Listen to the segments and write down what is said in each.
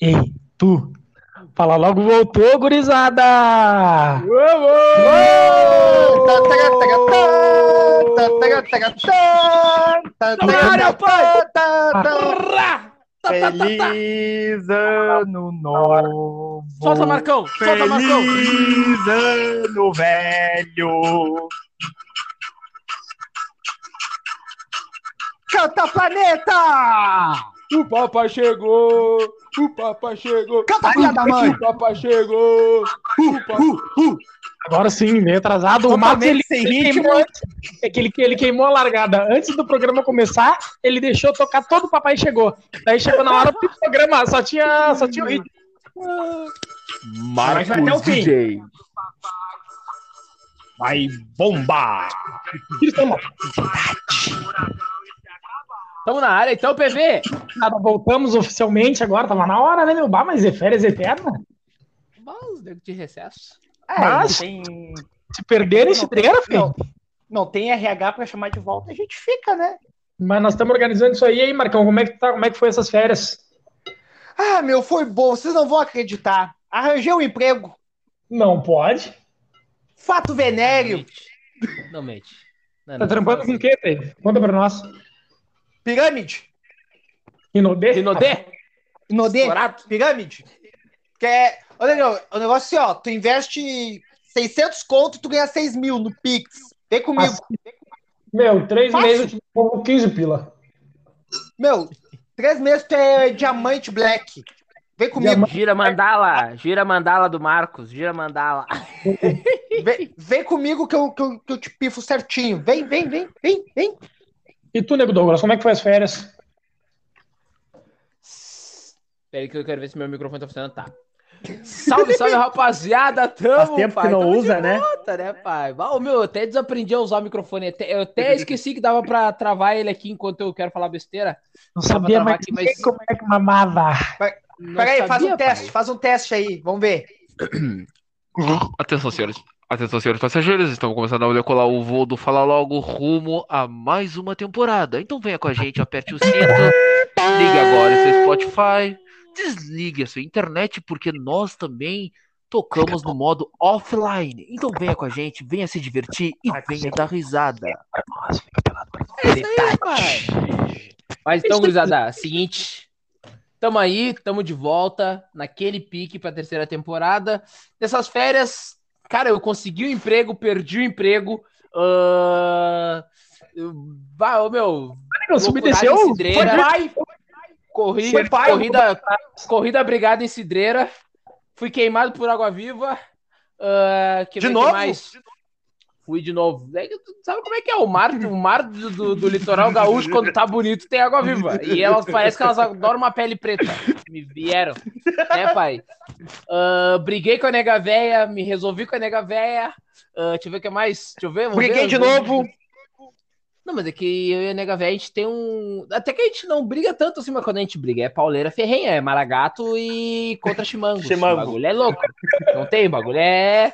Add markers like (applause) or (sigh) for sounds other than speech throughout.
Ei, tu. Fala logo, voltou, gurizada! Feliz ano novo. Solta, Marcão! Solta, Marcão! Feliz ano velho. Canta planeta! O papai chegou! O papai chegou! Canta filha da mãe! O papai chegou! O papai... Agora sim, meio atrasado. O Marcos ele, sem ritmo. queimou, antes- é que ele, ele queimou a largada. Antes do programa começar, ele deixou tocar todo o Papai Chegou. Daí chegou na hora do programa, só tinha, só tinha o ritmo. Mas vai até o fim. DJ. Vai bombar! Tamo na área, então, PV! Nada, voltamos oficialmente agora, tava na hora, né, meu? Bah, mas é férias eterna. Vamos, nego de recesso. É, Mas- tem... Se perderam esse treino, filho. Não, não tem RH pra chamar de volta, a gente fica, né? Mas nós estamos organizando isso aí, aí, Marcão. Como é que tá? Como é que foi essas férias? Ah, meu, foi bom, vocês não vão acreditar. Arranjei um emprego. Não pode. Fato venéreo. Mente. Não mente. Não, Tá não, trampando não, com o quê, Dave? Conta pra nós. Pirâmide. Inodê? Rinodê? Inodê. Dourado? Pirâmide. Que é. Olha, meu, o negócio é assim, ó. Tu investe 600 conto e tu ganha 6 mil no Pix. Vem comigo. Assim. Meu, três Fácil. meses eu te pago 15 pila. Meu, três meses tu é diamante black. Vem comigo. Gira mandala, gira mandala do Marcos, gira mandala. Vem, vem comigo que eu, que, eu, que eu te pifo certinho. Vem, vem, vem, vem, vem. E tu, Nego Douglas, como é que foi as férias? Pera aí que eu quero ver se meu microfone tá funcionando. Tá. Salve, salve, rapaziada. (laughs) Tamo, Faz tempo pai. que não Tamo usa, né? volta, né, pai? Ô, meu, eu até desaprendi a usar o microfone. Até- Eu até esqueci que dava pra travar ele aqui enquanto eu quero falar besteira. Não sabia mais aqui, mas- como é que mamava. Peraí, faz um teste, pai. faz um teste aí. Vamos ver. (clears throat) Atenção, senhores. Atenção, senhores passageiros. Estamos começando a decolar o voo do Fala Logo rumo a mais uma temporada. Então venha com a gente, aperte o cinto, ligue agora o seu Spotify, desligue a sua internet, porque nós também tocamos no modo offline. Então venha com a gente, venha se divertir e venha dar risada. Pai. Mas então, gurizada, seguinte. Tamo aí, tamo de volta naquele pique pra terceira temporada. Nessas férias, cara, eu consegui o emprego, perdi o emprego. ah, Vai, ô, meu, Nego, subi Loucurada desceu? em Cidreira. Foi pai? corri, Foi pai, corrida, corrida brigada em Cidreira. Fui queimado por água viva. que De ver que novo? Fui de novo. É Sabe como é que é? O mar, o mar do, do- do litoral gaúcho, quando tá bonito, tem água viva. E elas parece que elas adoram uma pele preta. Me vieram. Né, pai? Ah, briguei com a nega véia, me resolvi com a nega véia. Ah, deixa eu ver o que mais. Deixa eu ver. Briguei ver, de novo. Não, mas é que eu e a nega véia, a gente tem um. Até que a gente não briga tanto assim, mas quando a gente briga é pauleira ferrenha, é maragato e contra chimango. Chimango. O bagulho é louco. Não tem, o bagulho é.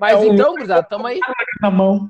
Mas É então, gurizada, tamo aí. Na mão.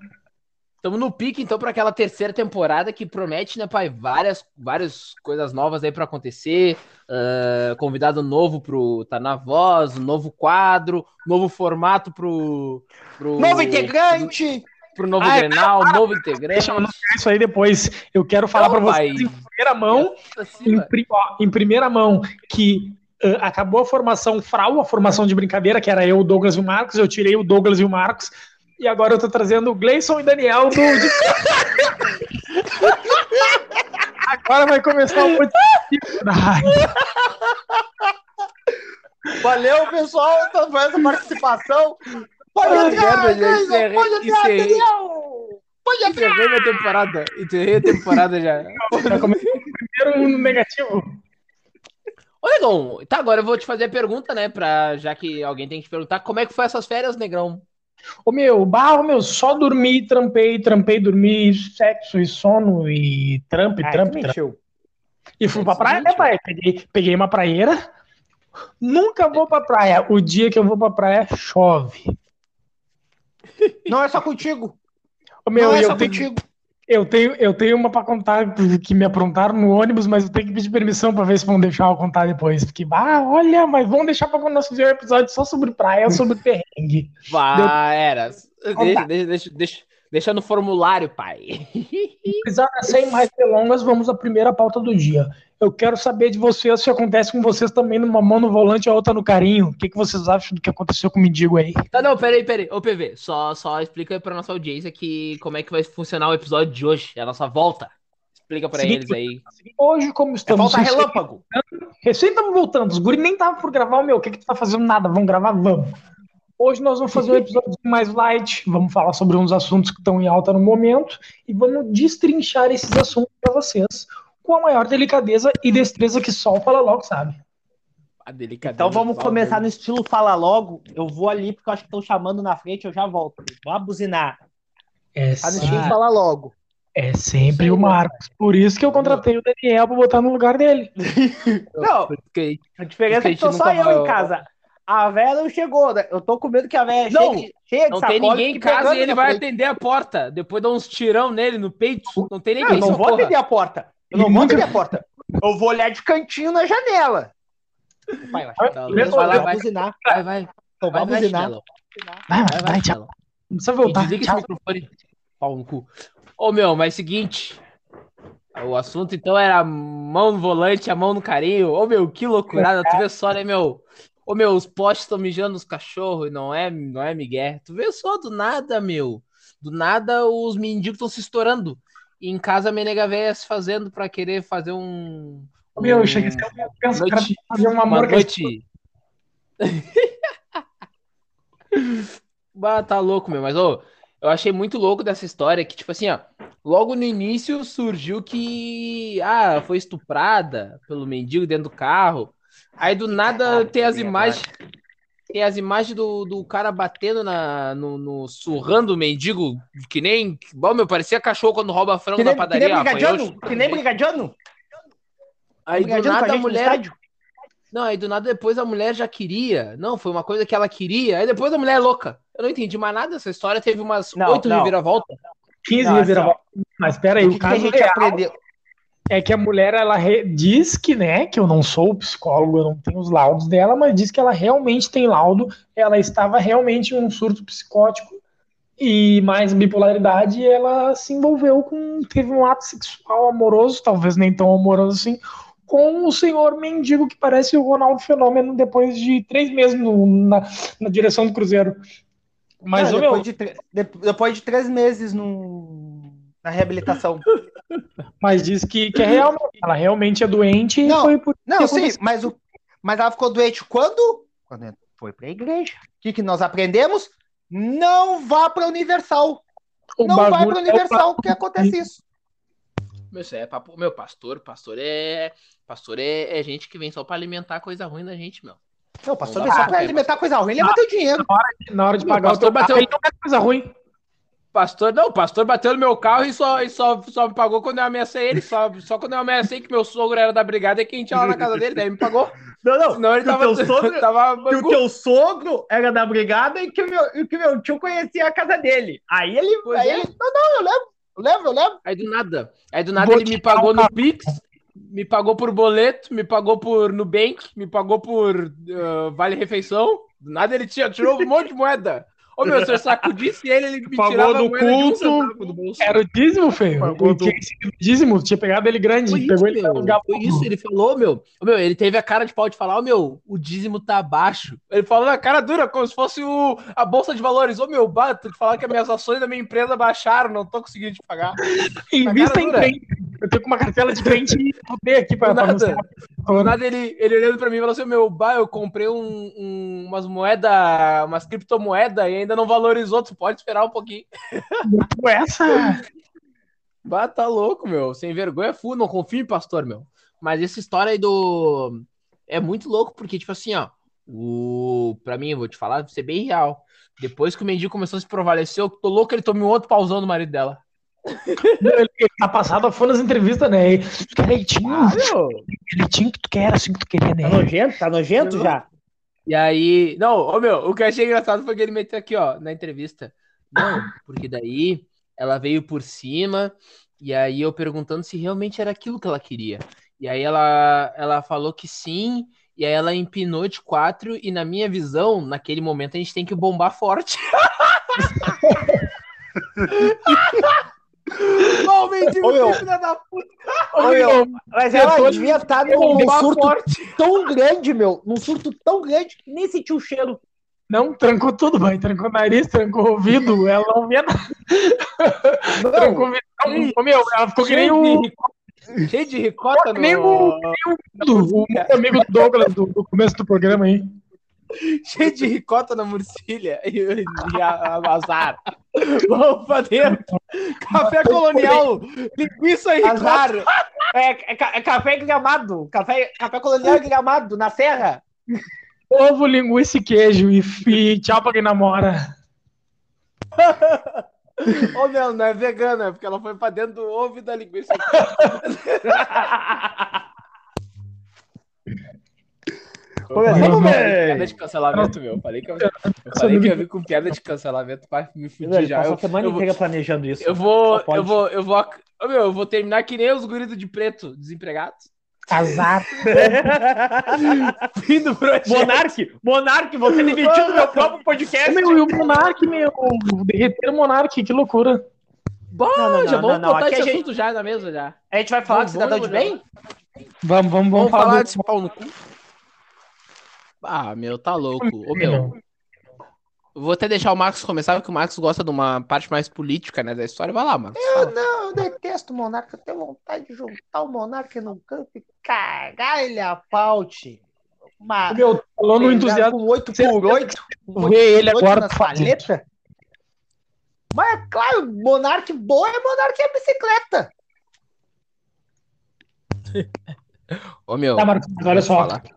Tamo no pique, então, para aquela terceira temporada que promete, né, pai? Várias, várias coisas novas aí pra acontecer. Ah, convidado novo pro Tá na Voz, um novo quadro, novo formato pro. pro Novo integrante. Pro novo Ah, Grenal, novo integrante. Deixa eu anunciar isso aí depois. Eu quero falar Não, pra vocês pai. em primeira mão, Assim, em, ó, em primeira mão, que ah, acabou a formação Frau, a formação de brincadeira, que era eu, o Douglas e o Marcos. Eu tirei o Douglas e o Marcos. E agora eu tô trazendo o Gleison e Daniel do. de- (laughs) agora vai começar o Valeu, pessoal, então, por essa participação. Pode entrar, encerrei- pode entrar, encerrei. Daniel. Pode entrar. Encerrei minha temporada. Encerrei a temporada já. já começou primeiro negativo. Ô, Negão, tá, agora eu vou te fazer a pergunta, né? Pra, já que alguém tem que te perguntar, como é que foi essas férias, Negrão? Ô meu, ô, meu, só dormi, trampei, trampei, dormi, sexo e sono e trampo, Ah, trampo. mentiu. E fui pra praia, né, pai? Peguei, peguei uma praieira. Nunca vou pra praia. O dia que eu vou pra praia, chove. Não é só contigo. Ô, meu, Não é só eu tenho, contigo. Eu tenho, eu tenho uma pra contar que me aprontaram no ônibus, mas eu tenho que pedir permissão pra ver se vão deixar eu contar depois. Porque, ah, olha, mas vão deixar pra quando nós fizermos um episódio só sobre praia, (laughs) sobre perrengue. Vai, era. Deixa, deixa, deixa, deixa, deixa no formulário, pai. Apesar de sem mais delongas, vamos à primeira pauta do dia. Eu quero saber de vocês se acontece com vocês também numa mão no volante e a outra no carinho. O que, que vocês acham do que aconteceu com o mendigo aí? Tá, não, peraí, peraí. Ô, PV, só, só explica aí pra nossa audiência que, como é que vai funcionar o episódio de hoje, a nossa volta. Explica pra Seguinte, eles aí. Hoje, como É estamos. falta relâmpago. Recém estamos voltando. Os guri nem estavam por gravar o meu. O que, que tu tá fazendo? Nada. Vamos gravar? Vamos. Hoje nós vamos fazer um episódio mais light. Vamos falar sobre uns assuntos que estão em alta no momento e vamos destrinchar esses assuntos para vocês com a maior delicadeza e destreza que só o Fala Logo sabe. A delicadeza. Então vamos começar no estilo Fala Logo. Eu vou ali porque eu acho que estão chamando na frente, eu já volto. Vou abuzinar. É, Tá no estilo Fala Logo. é sempre o Marcos. Por isso que eu contratei o Daniel para botar no lugar dele. (laughs) Não, a diferença é que gente só eu em casa. A véia não chegou, né? Eu tô com medo que a véia Não, chegue cheia de Não tem ninguém em casa e ele vai frente. atender a porta. Depois dá uns tirão nele no peito. Não tem Não, ninguém. eu não vou socorra. atender a porta. Eu não vou atender a porta. Eu vou olhar de cantinho na janela. Vai, vai. Tá, Beleza, vai, vai, vai, vai buzinar. Vai, vai. Então Vai, vai vai, buzinar. Vai, Vai, vai, vai, tchau. Não precisa voltar. desliga esse Tchau. microfone. Pau no cu. Ô, meu, mas seguinte. O assunto, então, era a mão no volante, a mão no carinho. Ô, meu, que loucurada. Tu vê só, né, meu? Ô, meu, os postes estão mijando nos cachorros. e Não é, não é Miguel. Tu vê só, do nada, meu. Do nada, os mendigos estão se estourando. E em casa, a menega velha se fazendo pra querer fazer um... Meu, um- ser um penso que o cara noite- fazer um uma com noite. (laughs) bah, tá louco, meu. Mas, ô, eu achei muito louco dessa história que, tipo assim, ó. Logo no início surgiu que. Ah, foi estuprada pelo mendigo dentro do carro. Aí do nada tem as imagens. Tem as imagens do, do cara batendo na, no, no- surrando o mendigo, que nem. Bom, meu, parecia cachorro quando rouba frango Que na nem, que padaria. nem brigadiano? Que nem brigadiano? Aí do nada a mulher. Não, aí do nada depois a mulher já queria. Não, foi uma coisa que ela queria. Aí depois a mulher é louca. Eu não entendi mais nada dessa história. Teve umas oito reviravoltas. 15 Não, assim, reviravoltas. Mas pera aí, O que, que a caso gente real aprendeu? É que a mulher ela re- diz que, né, que eu não sou psicólogo, eu não tenho os laudos dela, mas diz que ela realmente tem laudo, ela estava realmente em um surto psicótico e mais bipolaridade, e ela se envolveu com, teve um ato sexual amoroso, talvez nem tão amoroso assim, com o senhor mendigo que parece o Ronaldo Fenômeno depois de três meses no- na, na direção do Cruzeiro. Mas, meu, depois, de tre- de- depois de três meses no, na reabilitação. (laughs) mas diz que, que é real, ela realmente é doente e Não, foi por Não, que sim, aconteceu. mas, o, mas ela ficou doente quando? Quando foi pra igreja. O que, que nós aprendemos? Não vá pra Universal. O não vai pra é Universal, porque acontece isso. Meu, é papo. Meu, pastor, pastor é. Pastor é, é gente que vem só pra alimentar coisa ruim da gente, meu. Não, o pastor Não vem só pra é, alimentar coisa ruim, ele vai ter dinheiro. Na hora de Meu pagar o pastor bateu- ele não é coisa ruim. Pastor, não, o pastor bateu no meu carro e só, e só, só me pagou quando eu ameacei ele. Só, só quando eu ameacei que meu sogro era da brigada e que a gente ia lá na casa dele, daí me pagou. Não, não. Senão ele que o tava. teu sogro- (laughs) tava Que o teu sogro era da brigada e que o meu, e que o meu tio conhecia a casa dele. Aí ele. Pois aí é. ele não, não, eu levo, eu levo, eu levo. Aí do nada. Aí do nada Vou ele me pagou no Pix, me pagou por boleto, me pagou por Nubank, me pagou por ah, Vale Refeição. Do nada ele tinha, tirou um monte de moeda. Ô meu, se eu sacudisse ele, ele me Pagou tirava a do um culto. centavo do bolso. Era o dízimo, feio. Pagou O do- tinha dízimo, tinha pegado ele grande, Foi pegou isso, ele meu. Foi isso, ele falou, meu. Ô, meu, ele teve a cara de pau de falar, ô meu, o dízimo tá baixo. Ele falou na cara dura, como se fosse o, a bolsa de valores. Ô meu, bato de falar que as minhas ações da minha empresa baixaram, não tô conseguindo te pagar. (laughs) Invista em crente. Eu tenho com uma cartela de crente e botei aqui pra, Do pra nada. mostrar. Nada ele, ele olhando pra mim e falou assim: Meu, bah, eu comprei um, um- umas moedas, umas criptomoedas e ainda não valorizou. Tu pode esperar um pouquinho. Com essa. Bah, tá louco, meu. Sem vergonha, full. Não confio em pastor, meu. Mas essa história aí do. É muito louco, porque, tipo assim, ó. O... Pra mim, eu vou te falar, vou ser bem real. Depois que o mendigo começou a se prevalecer, eu tô louco, ele tomou um outro pauzão do marido dela. Tá passado a fone nas entrevistas, né? Tu quer leitinho? Ah, meu. leitinho que tu quer, assim que tu queria, né? Tá nojento? Tá nojento já? E aí, não, ô meu, o que eu achei engraçado foi que ele meteu aqui, ó, na entrevista. Não, porque daí ela veio por cima, e aí eu perguntando se realmente era aquilo que ela queria. E aí ela, ela falou que sim, e aí ela empinou de quatro, e na minha visão, naquele momento, a gente tem que bombar forte. (laughs) Mendigo, filha da puta. Ô, meu, mas ela devia estar num, num Bombar surto forte. tão grande, meu. Num surto tão grande que nem sentiu o cheiro. Não, trancou tudo, mãe. Trancou o nariz, trancou o ouvido. Ela não via nada. Trancou o ouvido. Não, ô, meu, ela ficou que nem Cheio o, de Cheio de ricota Nem o- o, o muito amigo do Douglas do, do começo do programa aí. (laughs) cheio de ricota na murcilha e, e a, a azar. Vamos pra dentro. Café colonial, linguiça e. Azar. É, é ca- é café gramado. Café, café colonial gramado, na serra. Ovo, linguiça e queijo. E, e tchau pra quem namora. (laughs) Ô, meu, não é vegana, porque ela foi pra dentro do ovo e da linguiça. (laughs) Vamos ver. Piada de cancelamento, meu. Falei que eu, eu falei que eu ia vir com piada de cancelamento pra me fudir já. passou Eu, a semana eu vou- inteira planejando isso. eu vou, eu vou, eu vou, Ô, meu, eu vou terminar que nem os guridos de preto, desempregados. Azar. (laughs) Fim do projeto. Monarque, Monarque, você demitiu do meu próprio podcast. Meu, e o Monark, meu. Derreter o Monark, que loucura. Bom, Não, não, já não, vamos não, botar aqui esse a gente- assunto já na mesa já. A gente vai falar Vamos, de cidadão de bem? Vamos, vamos, vamos, Vamos falar falar do... desse pau no cu? Ah, meu, tá louco. Ô, meu, eu vou até deixar o Marcos começar, porque o Marcos gosta de uma parte mais política, né, da história. Vai lá, Marcos. fala. Não, eu detesto o Monarca. Eu tenho vontade de juntar o Monarca num canto e cagar ele a paute. Uma... Meu, falou no entusiasmo. Com 8 por 8 Vê ele agora paleta. Mas é claro, Monarque boa é Monarque é bicicleta. Ô, meu. Tá, Marcos, mas olha só. falar.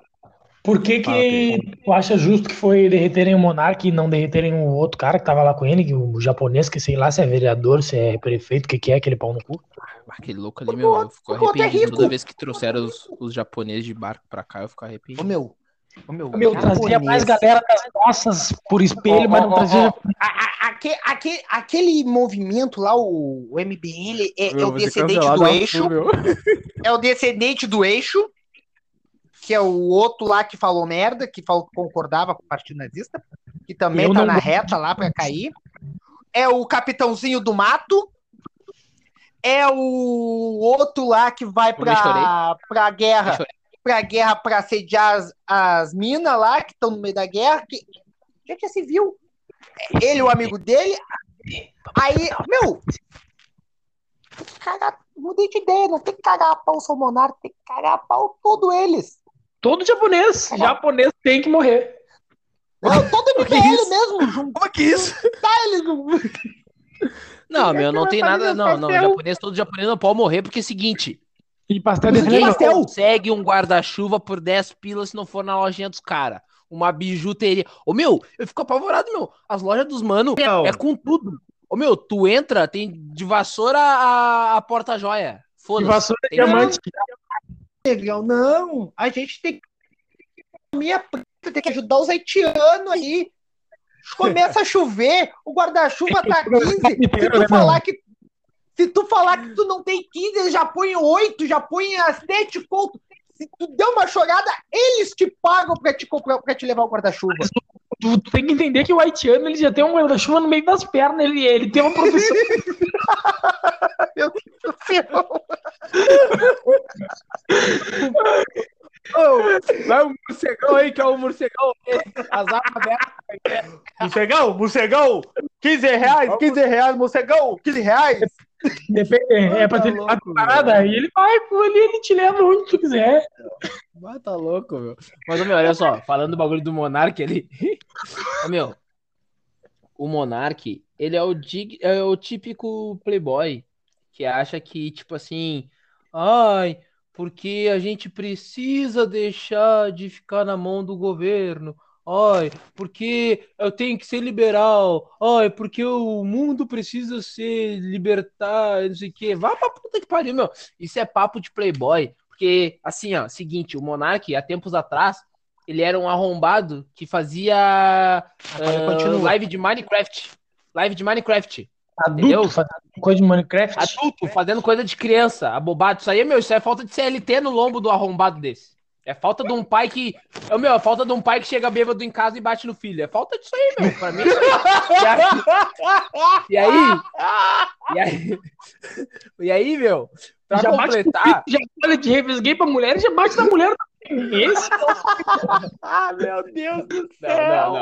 Por que que tu acha justo que foi derreterem o Monark e não derreterem o outro cara que tava lá com ele, que o japonês, que sei lá se é vereador, se é prefeito, o que que é aquele pau no cu? Ah, Aquele louco ali, meu, eu fico é arrependido toda vez que trouxeram os, os japoneses de barco pra cá, eu fico Ô arrependido. meu, ô meu, Meu, trazia mais galera das nossas por espelho, Ó, mas não ó, trazia. ó. A- a- aque- aque- aquele movimento lá, o, o MBL, é, é o descendente do eixo. É o descendente do eixo, que é o outro lá que falou merda, que falou que concordava com o Partido Nazista, que também Eu tá na reta lá pra cair. É o capitãozinho do mato. É o outro lá que vai pra, pra guerra. Pra guerra pra assediar as, as minas lá que estão no meio da guerra. Que, gente, é civil. Ele, o amigo dele. Aí, meu. Cagar, mudei de ideia, não tem que cagar a pau o seu monarca, tem que cagar a pau todos eles. Todo japonês, japonês tem que morrer. Não, todo Que MBL isso? mesmo, Como que isso? eles. (laughs) no- Não, meu, não tem fazer nada. Não, não. Japonês, todo japonês não pode morrer, porque é o seguinte: E pastel de Ninguém pastel. consegue um guarda-chuva por 10 pilas se não for na lojinha dos caras. Uma bijuteria. Ô, meu, eu fico apavorado, meu. As lojas dos mano Meu. é com tudo. Ô, meu, tu entra, tem de vassoura a, a porta-joia. De Foda-se. vassoura de Tem diamante. Negrão, não. A gente tem que. Minha preta tem que ajudar os haitianos aí. Começa a chover, o guarda-chuva tá (laughs) 15. Se tu falar que. Se tu falar que tu não tem 15, eles já põem 8, já põem a 7 conto. Se tu der uma chorada, eles te pagam pra te comprar, pra te levar o guarda-chuva. Tu, tu tem que entender que o haitiano ele já tem um guarda-chuva no meio das pernas, ele, ele tem uma (laughs) (laughs) Vai um morcegão aí, que é o morcegão. As armas abertas. Morcegão, morcegão, 15 reais, 15 reais, morcegão, 15 reais. Depende, é pra ter Tá uma louco, parada. Aí ele vai por ali, ele te leva onde tu quiser. Mas tá louco, meu. Mas, meu, olha só, falando do bagulho do Monark, ele. Ô, meu, o Monark, ele é o, dig... é o típico playboy que acha que, tipo assim, ai, porque a gente precisa deixar de ficar na mão do governo. Ai, porque eu tenho que ser liberal. Ai, porque o mundo precisa ser libertar, não sei o quê. Vá pra puta que pariu, meu. Isso é papo de playboy. Porque, assim, ó, seguinte, o Monark, há tempos atrás, ele era um arrombado que fazia continua. live de Minecraft. Live de Minecraft. Entendeu? Adulto fazendo coisa de Minecraft. Adulto, fazendo coisa de criança, abobado. Isso aí, meu, isso é falta de CLT no lombo do arrombado desse. É falta de um pai que. É, meu, é falta de um pai que chega bêbado em casa e bate no filho. É falta disso aí, meu. Pra mim. E aí. E aí. E aí, meu. Pra já completar. filho, já olha de revesguei pra mulher e já bate na mulher. Esse Ah, meu Deus do (laughs) Não, céu!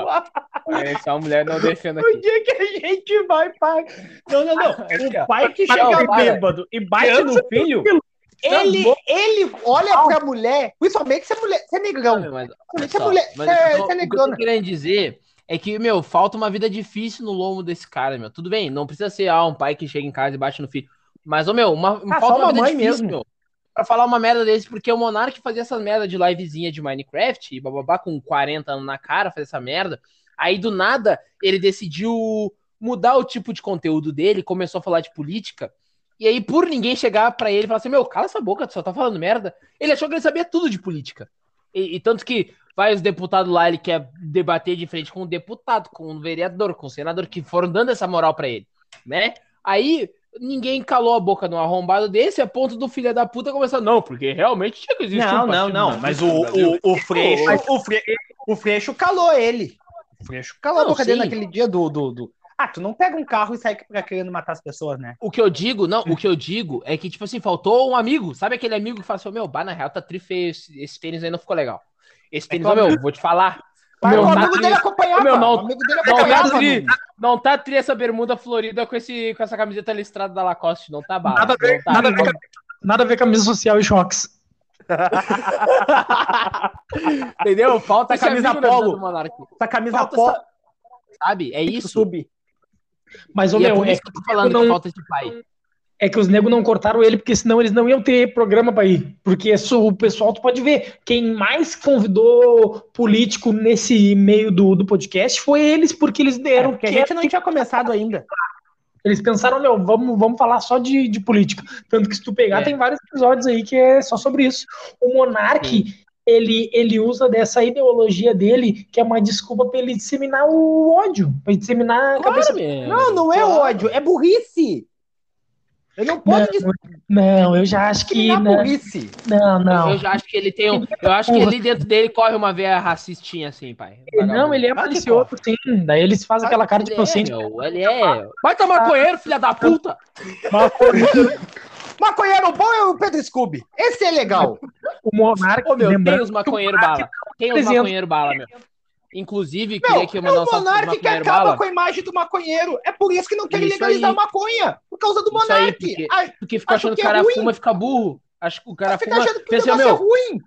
não, Essa mulher não defenda (laughs) O aqui. dia que a gente vai pai. Não, não, não. Aqui, ó. O pai que Não, chega para. bêbado e bate no filho, ele, ele olha pra mulher, principalmente se a mulher. Se é negrão. Não, mas, se só, mulher. mas Se é, se é o que eu tô querendo dizer é que, meu, falta uma vida difícil no lombo desse cara, meu. Tudo bem, não precisa ser ah, um pai que chega em casa e bate no filho. Mas, ô, meu, uma, Ah, falta uma vida mamãe difícil, mesmo. meu. Pra falar uma merda desse, porque o Monark fazia essas merda de livezinha de Minecraft, e bababá com 40 anos na cara, fazer essa merda. Aí, do nada, ele decidiu mudar o tipo de conteúdo dele, começou a falar de política. E aí, por ninguém chegar pra ele e falar assim, meu, cala essa boca, tu só tá falando merda. Ele achou que ele sabia tudo de política. E, e tanto que vai os deputados lá, ele quer debater de frente com um deputado, com um vereador, com um senador, que foram dando essa moral pra ele, né? Aí ninguém calou a boca num arrombado desse, a ponto do filho da puta começar, não, porque realmente tinha que existir Não, um não, partido não. na Mas o, no o, o Freixo. O, Fre, o Freixo calou ele. O Freixo calou a Não, boca dele sim. naquele dia do, do, do- Ah, tu não pega um carro e sai pra querendo matar as pessoas, né? O que eu digo, não, o que eu digo é que, tipo assim, faltou um amigo. Sabe aquele amigo que fala assim, meu, bah, na real tá tri feio, esse, esse tênis aí não ficou legal. Esse tênis, que ô, o meu, vou te falar. Mas Meu, o tá amigo dele acompanhava. Meu, não- o amigo dele Não tá, acompanhava. tri, não tá tri essa bermuda florida com, esse, com essa camiseta listrada da Lacoste, não tá bala. Nada a ver, tá, nada a ver Nada a ver a camisa social e choques. (laughs) Entendeu? Falta Essa camisa amigo na vida polo. Essa camisa Falta pó. essa- Sabe? É isso. Sub. Mas, ô, é meu, é, isso que eu tô falando não- falta esse pai. É que os negros não cortaram ele, porque senão eles não iam ter programa pra ir. Porque isso, o pessoal, tu pode ver, quem mais convidou político nesse meio do, do podcast foi eles, porque eles É, deram. porque a gente não tinha começado ainda. Eles pensaram, meu, vamos, vamos falar só de, de política. Tanto que se tu pegar, É. tem vários episódios aí que é só sobre isso. O Monark, ele, ele usa dessa ideologia dele, que é uma desculpa pra ele disseminar o ódio, pra ele disseminar a cabeça. meu. Não, não é Claro. ódio, é burrice. Eu não posso Não, não, eu já acho que. discriminar Não, burrice. não. não. Eu já acho que ele tem um. Eu acho que ali dentro dele corre uma veia racistinha, assim, pai. Não, ele é malicioso, sim. Daí eles fazem aquela cara de Ele é, inocente. meu, ele é. Vai tomar maconheiro, filha da puta! (laughs) Maconheiro bom é o Pedro Scooby. Esse é legal. O Monark, Ô, meu, tem os maconheiro bala. Tem os maconheiro bala, meu. Inclusive, Meu, queria que eu é mandar o um Monark que acaba bala. com a imagem do maconheiro. É por isso que não quer legalizar aí. a maconha. Por causa do Monark. porque- Ai, Porque fica achando que o é cara ruim. fuma e fica burro. Acho que o cara fica fuma. achando que Pensa, negócio é meu, ruim.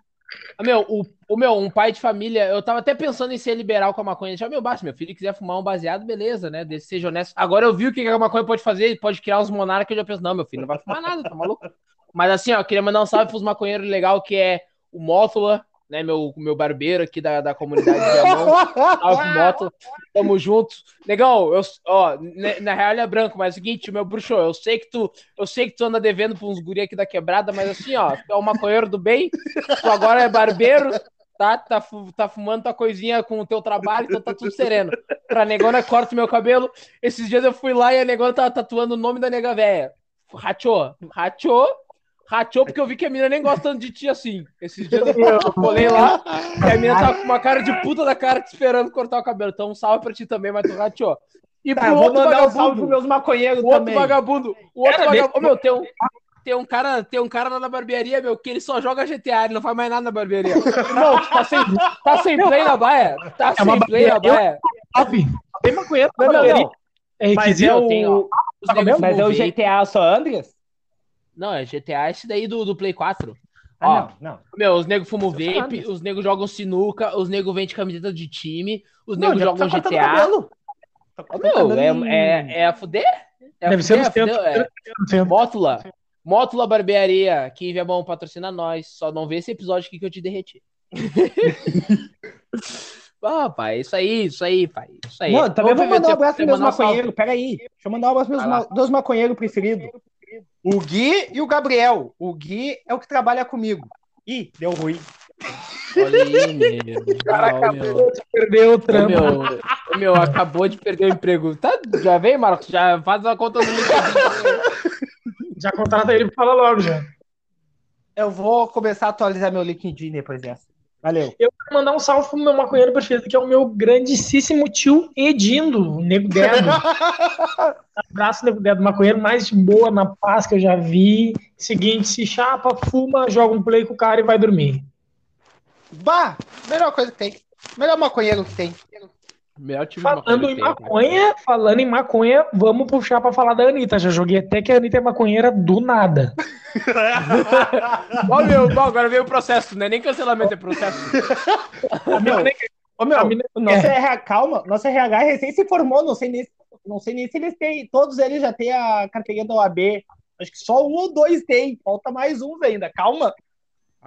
Ah, Meu, o, o meu, um pai de família, eu tava até pensando em ser liberal com a maconha. Já, meu, basta, meu filho quiser fumar um baseado, beleza, né? Desse seja honesto. Agora eu vi o que a maconha pode fazer, pode criar uns monarcas, eu já penso, não, meu filho não vai fumar nada, tá maluco? Mas assim, ó, queria mandar um salve pros maconheiros legal, que é o Mótula, né? Meu, meu barbeiro aqui da, da comunidade de. Salve, Mótula. Tamo junto. Negão, eu, ó, na real ele é branco, mas é o seguinte, meu bruxo, eu sei que tu, eu sei que tu anda devendo pra uns guri aqui da quebrada, mas assim, ó, tu é um maconheiro do bem, tu agora é barbeiro, tá? Tá, tá fumando tua coisinha com o teu trabalho, então tá tudo sereno. Pra negona corta meu cabelo. Esses dias eu fui lá e a negona tava tatuando o nome da nega véia. Rachou, rachou, rachou, porque eu vi que a menina nem gosta tanto de ti assim. Esses dias eu colei (laughs) lá e a menina tava com uma cara de puta da cara te esperando cortar o cabelo. Então um salve pra ti também, mas tu rachou. E Tá, pro vou outro mandar um salve vagabundo, pros meus maconheiros o outro também. vagabundo, o outro vagabundo, Ô, meu, tem um, tem um cara, tem um cara lá na barbearia, meu, que ele só joga GTA, ele não faz mais nada na barbearia. Irmão, tá sem, tá sem play na baia, tá É uma sem play na baia. top. Tem maconheiro Não, na não, barbearia. não. É Mas requisito. é eu tenho, ó. o, Os negros mas é o. GTA só Andreas? Não, é GTA esse daí do, do Play 4. Ah, Ó, não, não. Meu, os negros fumam Só vape, os negros jogam sinuca, os negros vendem camiseta de time, os negros jogam tá GTA. cabelo. Tá Meu, é, é, é a fuder? É a Deve ser fuder, no é a centro. fuder, é. no centro. Mótula. Mótula Barbearia, aqui em Viamão, patrocina nós. Só não vê esse episódio aqui que eu te derreti. (laughs) ah, pai, isso aí, isso aí, pai. Isso aí. Não, eu também vou mandar um abraço pros meus maconheiros. Pera aí. Deixa eu mandar um abraço pros meus ma- dois maconheiros preferidos. O Gui e o Gabriel. O Gui é o que trabalha comigo. Ih, deu ruim. Olha aí, meu. (laughs) O cara acabou meu. de perder o trampo. meu, meu, acabou de perder o emprego. Tá, já vem, Marcos? Já faz a conta do LinkedIn. (laughs) Já contrata ele e fala logo já. Eu vou começar a atualizar meu LinkedIn depois dessa. Valeu. Eu quero mandar um salve pro meu maconheiro preferido, que é o meu grandíssimo tio Edindo, o Nego Dedo. (laughs) Abraço, Nego Dedo, maconheiro mais de boa na paz que eu já vi. Seguinte, se chapa, fuma, joga um play com o cara e vai dormir. Bah, melhor coisa que tem. Melhor maconheiro que tem. Melhor time Falando em cara. maconha, falando em maconha, vamos puxar pra falar da Anitta. Já joguei até que a Anitta é maconheira do nada. (laughs) Ó, meu, bom, agora veio o processo, né? Nem cancelamento é processo. Meu, ô, meu, A mina- nosso RH, calma, nosso RH recém se formou, não sei nem, se- não sei nem se eles têm, todos eles já têm a carteirinha da OAB, acho que só um ou dois tem, falta mais uns ainda, calma.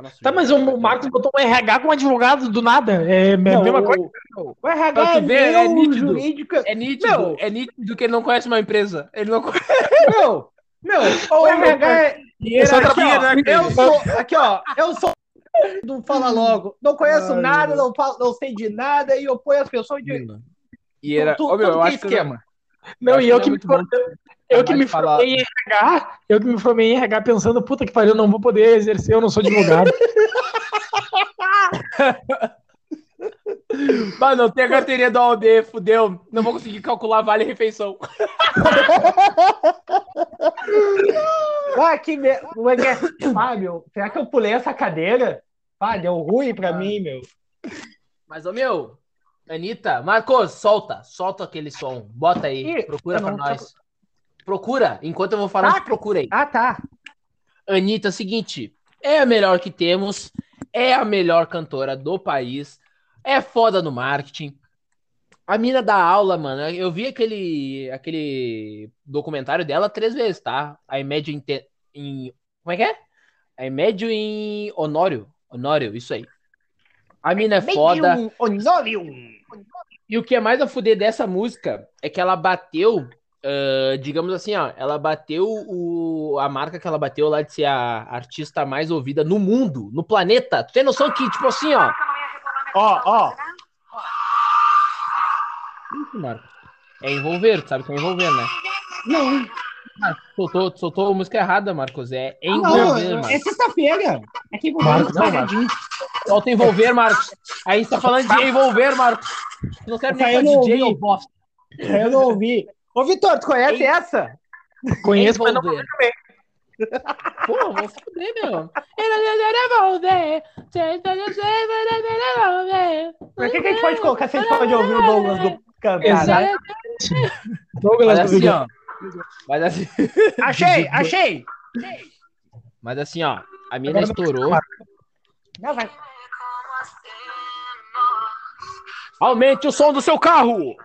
Nossa, Tá, mas o o Marcos botou um RH com um advogado do nada. É a Não, mesma coisa. o, o RH é, tu ver, é meu nítido. jurídico, É nítido, Meu. é nítido que ele não conhece uma empresa. Ele não conhece. meu, meu, o RH é, Só aqui, Hierarquia, ó, né, eu sou, aqui ó, eu sou do Fala Logo, não conheço nada, não, falo, não sei de nada e eu ponho as pessoas de E era. tu, Ô, meu, tudo eu acho que esquema. Não, acho e que eu não é que, me eu que me falar. formei em RH, eu que me formei em RH pensando, puta que pariu, eu não vou poder exercer, eu não sou advogado. Mas não tem a carteirinha da OAB, fudeu. Não vou conseguir calcular vale refeição. (laughs) Ah, que me... Ah, meu, será que eu pulei essa cadeira? Ah, deu ruim pra mim, meu. Mas, ô meu, Anitta, Marcos, solta, solta aquele som. Bota aí, Ih, procura pra não nós. Procura, enquanto eu vou falar, Tá. tu procura aí. Ah, tá. Anitta, seguinte, é a melhor que temos, é a melhor cantora do país, é foda no marketing. A mina dá aula, mano. Eu vi aquele, aquele documentário dela três vezes, tá? A médio em, em. Como é que é? A médio em Honório. Honório, isso aí. A mina é foda. Honorium. E o que é mais a fuder dessa música é que ela bateu, ah, digamos assim, ó, ela bateu o, a marca que ela bateu lá de ser a artista mais ouvida no mundo, no planeta. Tu tem noção que, tipo assim, ó. Ó, ó. Isso, Marco. É envolver, tu sabe que é envolver, né? Não, soltou, soltou a música errada, Marcos. É não, envolver, é Marcos. sexta-feira. É que vou Marcos, não, Marcos. Solta envolver, Marcos. Aí gente tá falando de (laughs) envolver, Marcos. Tu não quero nem eu não DJ ou bosta. Eu não ouvi. Ô, Vitor, tu conhece Ei. essa? Conheço, mas não envolver. Pô, vou fuder, meu. Por que, que a gente pode colocar se a gente pode ouvir o Douglas do cantar? Exato. Douglas Mas do assim, ó. Mas assim, (laughs) Achei, (laughs) achei. mas assim, ó. A mina Agora estourou. Não, vai. Aumente o som do seu carro!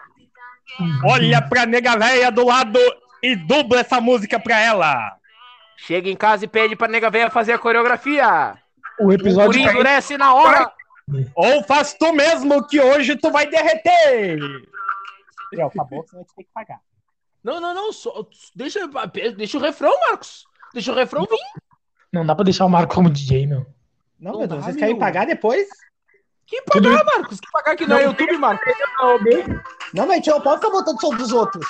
Olha pra nega véia do lado e dubla essa música pra ela. Chega em casa e pede pra nega véia fazer a coreografia. O O episódio guri caiu. endurece na hora. Ou faz tu mesmo que hoje tu vai derreter. É, acabou, senão a gente tem que pagar. Não, não, não. Só, deixa, deixa o refrão, Marcos. Deixa o refrão vir. Não dá pra deixar o Marco como DJ, meu. Não, Não meu dá, Deus, vocês meu. querem pagar depois? Que pagar, Marcos? Que pagar que não é YouTube, Marcos? Não, mas a gente não pode ficar botando som dos outros.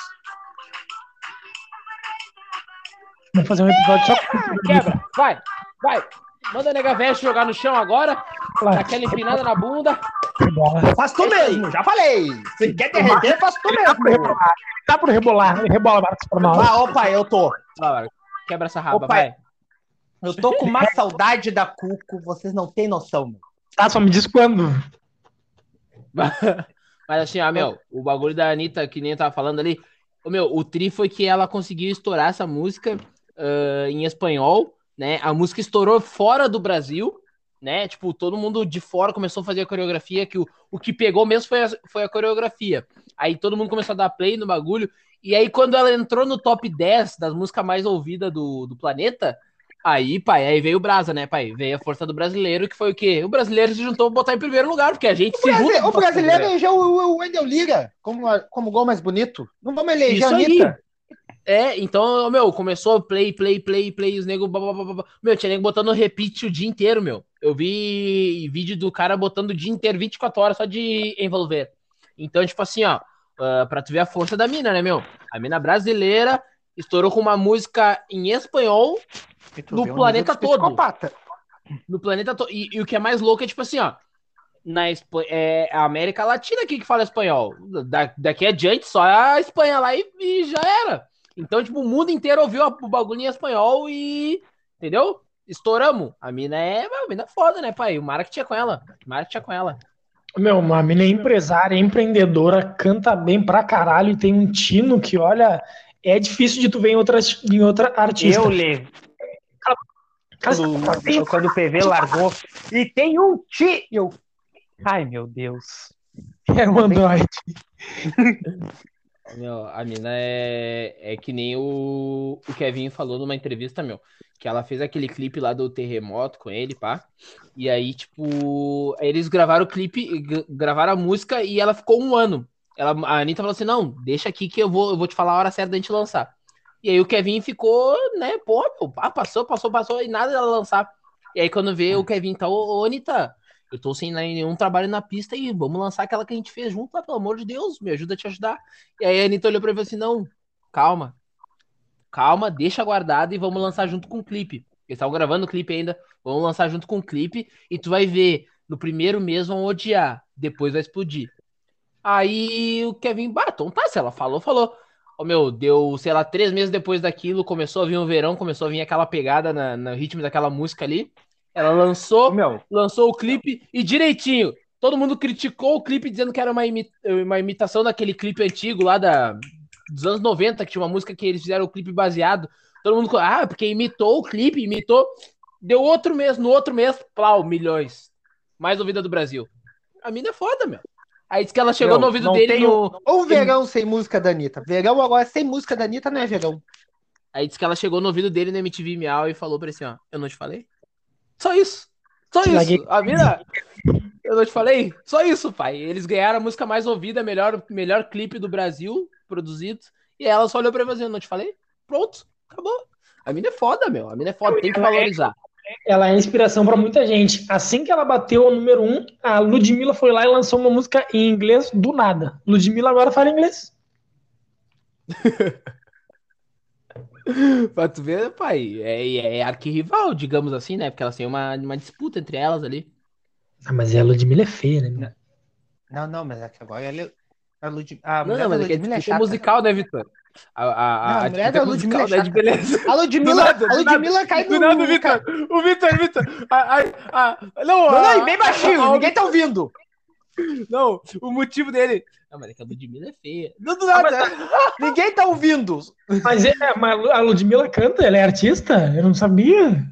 Vamos fazer um episódio só com Quebra. Vai, vai. Manda a nega se jogar no chão agora. Dá Claro, aquela empinada na bunda. Faz tu mesmo, já falei. Se quer derreter, faz tu pro mesmo. rebolar. Dá pro rebolar. Rebola, Marcos, pra nós. Ah, opa, eu tô. Quebra essa raba, Opa. vai. Eu tô com uma saudade da Cuco, vocês não têm noção. meu. Tá, só me diz quando. (laughs) Mas assim, ó, meu, o bagulho da Anitta, que nem eu tava falando ali, o meu, o tri foi que ela conseguiu estourar essa música ah, em espanhol, né? A música estourou fora do Brasil, né? Tipo, todo mundo de fora começou a fazer a coreografia, que o, o que pegou mesmo foi a, foi a coreografia. Aí todo mundo começou a dar play no bagulho, e aí quando ela entrou no top 10 das músicas mais ouvidas do, do planeta, Aí, pai, aí veio o Brasa, né, pai? Veio a força do brasileiro, que foi o quê? O brasileiro se juntou pra botar em primeiro lugar, porque a gente O, se junta. pra o brasileiro primeiro. elegeu o, o Wendel Lira como, como gol mais bonito. Não vamos eleger Isso a. Anitta. É, então, meu, começou play, play, play, play, os negros. Meu, tinha nego botando repeat o dia inteiro, meu. Eu vi vídeo do cara botando o dia inteiro, 24 horas só de envolver. Então, tipo assim, ó, uh, pra tu ver a força da mina, né, meu? A mina brasileira estourou com uma música em espanhol no planeta todo. Psicopata. No planeta todo. E, e, o que é mais louco é, tipo assim, ó. Na é a América Latina aqui que fala espanhol. Da, daqui adiante, só a Espanha lá e, e já era. Então, tipo, o mundo inteiro ouviu o bagulho em espanhol e. Entendeu? Estouramos. A mina é. A mina é foda, né, pai? O marketing é com ela. O marketing é com ela. Meu, a mina é empresária, é empreendedora, canta bem pra caralho e tem um tino que, olha, é difícil de tu ver em, outras, em outra artista. Eu levo. Quando, quando o PV largou. E tem um tio. Ai, meu Deus. É um Android. Meu, a mina é, é que nem o, o Kevin falou numa entrevista, meu, que ela fez aquele clipe lá do terremoto com ele, pá. E aí, tipo, eles gravaram o clipe, gravaram a música e ela ficou um ano. Ela, a Anitta falou assim: não, deixa aqui que eu vou, eu vou te falar a hora certa da gente lançar. E aí o Kevin ficou, né, pô, meu, passou, passou, passou, e nada dela lançar. E aí quando vê o Kevin tá, ô, ô Anitta, eu tô sem nenhum trabalho na pista e vamos lançar aquela que a gente fez junto lá, pelo amor de Deus, me ajuda a te ajudar. E aí a Anitta olhou pra ele e falou assim: não, calma, calma, deixa guardado e vamos lançar junto com o clipe. Eles estavam gravando o clipe ainda, vamos lançar junto com o clipe e tu vai ver, no primeiro mês vão odiar, depois vai explodir. Aí o Kevin, batom, tá, se ela falou, falou. Ô, meu, deu, sei lá, três meses depois daquilo, começou a vir o verão, começou a vir aquela pegada na, no ritmo daquela música ali. Ela lançou, meu. lançou o clipe e direitinho. Todo mundo criticou o clipe dizendo que era uma, uma imitação daquele clipe antigo lá da, dos anos 90, que tinha uma música que eles fizeram o clipe baseado. Todo mundo, ah, porque imitou o clipe, imitou. Deu outro mês, no outro mês, plau, milhões. Mais ouvida do Brasil. A mina é foda, meu. Aí disse que ela chegou no ouvido dele tem no. Ou verão sem música da Anitta. Verão agora sem música da Anitta não é verão. Aí disse que ela chegou no ouvido dele no MTV Miau e falou pra ele assim: ó, eu não te falei? Só isso. Só isso. A mina. Eu não te falei? Só isso, pai. Eles ganharam a música mais ouvida, melhor, melhor clipe do Brasil produzido. E ela só olhou pra ele e falou assim: não te falei? Pronto, acabou. A mina é foda, meu. A mina é foda, tem que valorizar ela é inspiração para muita gente. Assim que ela bateu o número um, a Ludmilla foi lá e lançou uma música em inglês do nada. Ludmilla agora fala inglês. (laughs) pra tu ver, pai, é, é arquirrival, digamos assim, né? Porque elas têm uma, uma disputa entre elas ali. Ah, mas a Ludmilla é feia, né? Não, não, mas é que agora ela, a Lud... a não, não, mas é, é, é musical, né, Vitor? A, a, não, a, mulher da Ludmilla musical, né, de beleza. A Ludmilla, nada, a Ludmilla cai do... nada, Vitor. O Vitor, Vitor. A, a, não, não, não, bem baixinho, ninguém tá ouvindo. Não, o motivo dele... Não, mas é que a Ludmilla é feia. Não, do nada. Ah, mas... ninguém tá ouvindo. Mas, é, mas a Ludmilla canta, ela é artista? Eu não sabia.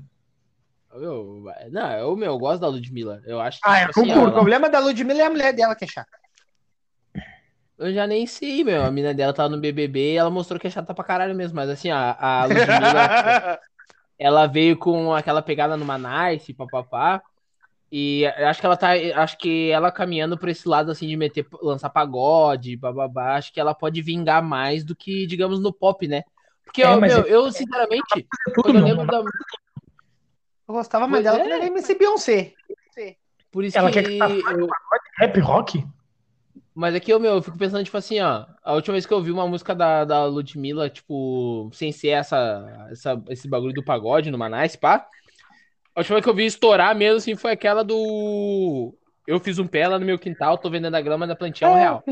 Meu, não, eu, meu, eu gosto da Ludmilla. Eu acho que, ah, é, tipo, assim, ela... O problema da Ludmilla é a mulher dela que é chata. Eu já nem sei, meu. A mina dela tava no BBB e ela mostrou que é chata pra caralho mesmo. Mas assim, a, a Ludmilla, (laughs) ela veio com aquela pegada no Nice, papapá. E acho que ela tá. Acho que ela caminhando por esse lado assim de meter, lançar pagode, bababá, acho que ela pode vingar mais do que, digamos, no pop, né? Porque é, eu, meu, é... eu, sinceramente, quando eu lembro da. Eu gostava mais dela é. que da MC Beyoncé. Por isso ela que quer eu... rap rock? Mas aqui, eu, meu, eu fico pensando, tipo assim, ó. A última vez que eu vi uma música da, da Ludmilla, tipo, sem ser essa, essa, esse bagulho do pagode no Manais, pá. A última vez que eu vi estourar mesmo, assim, foi aquela do. Eu fiz um pé lá no meu quintal, tô vendendo a grama da plantinha um real.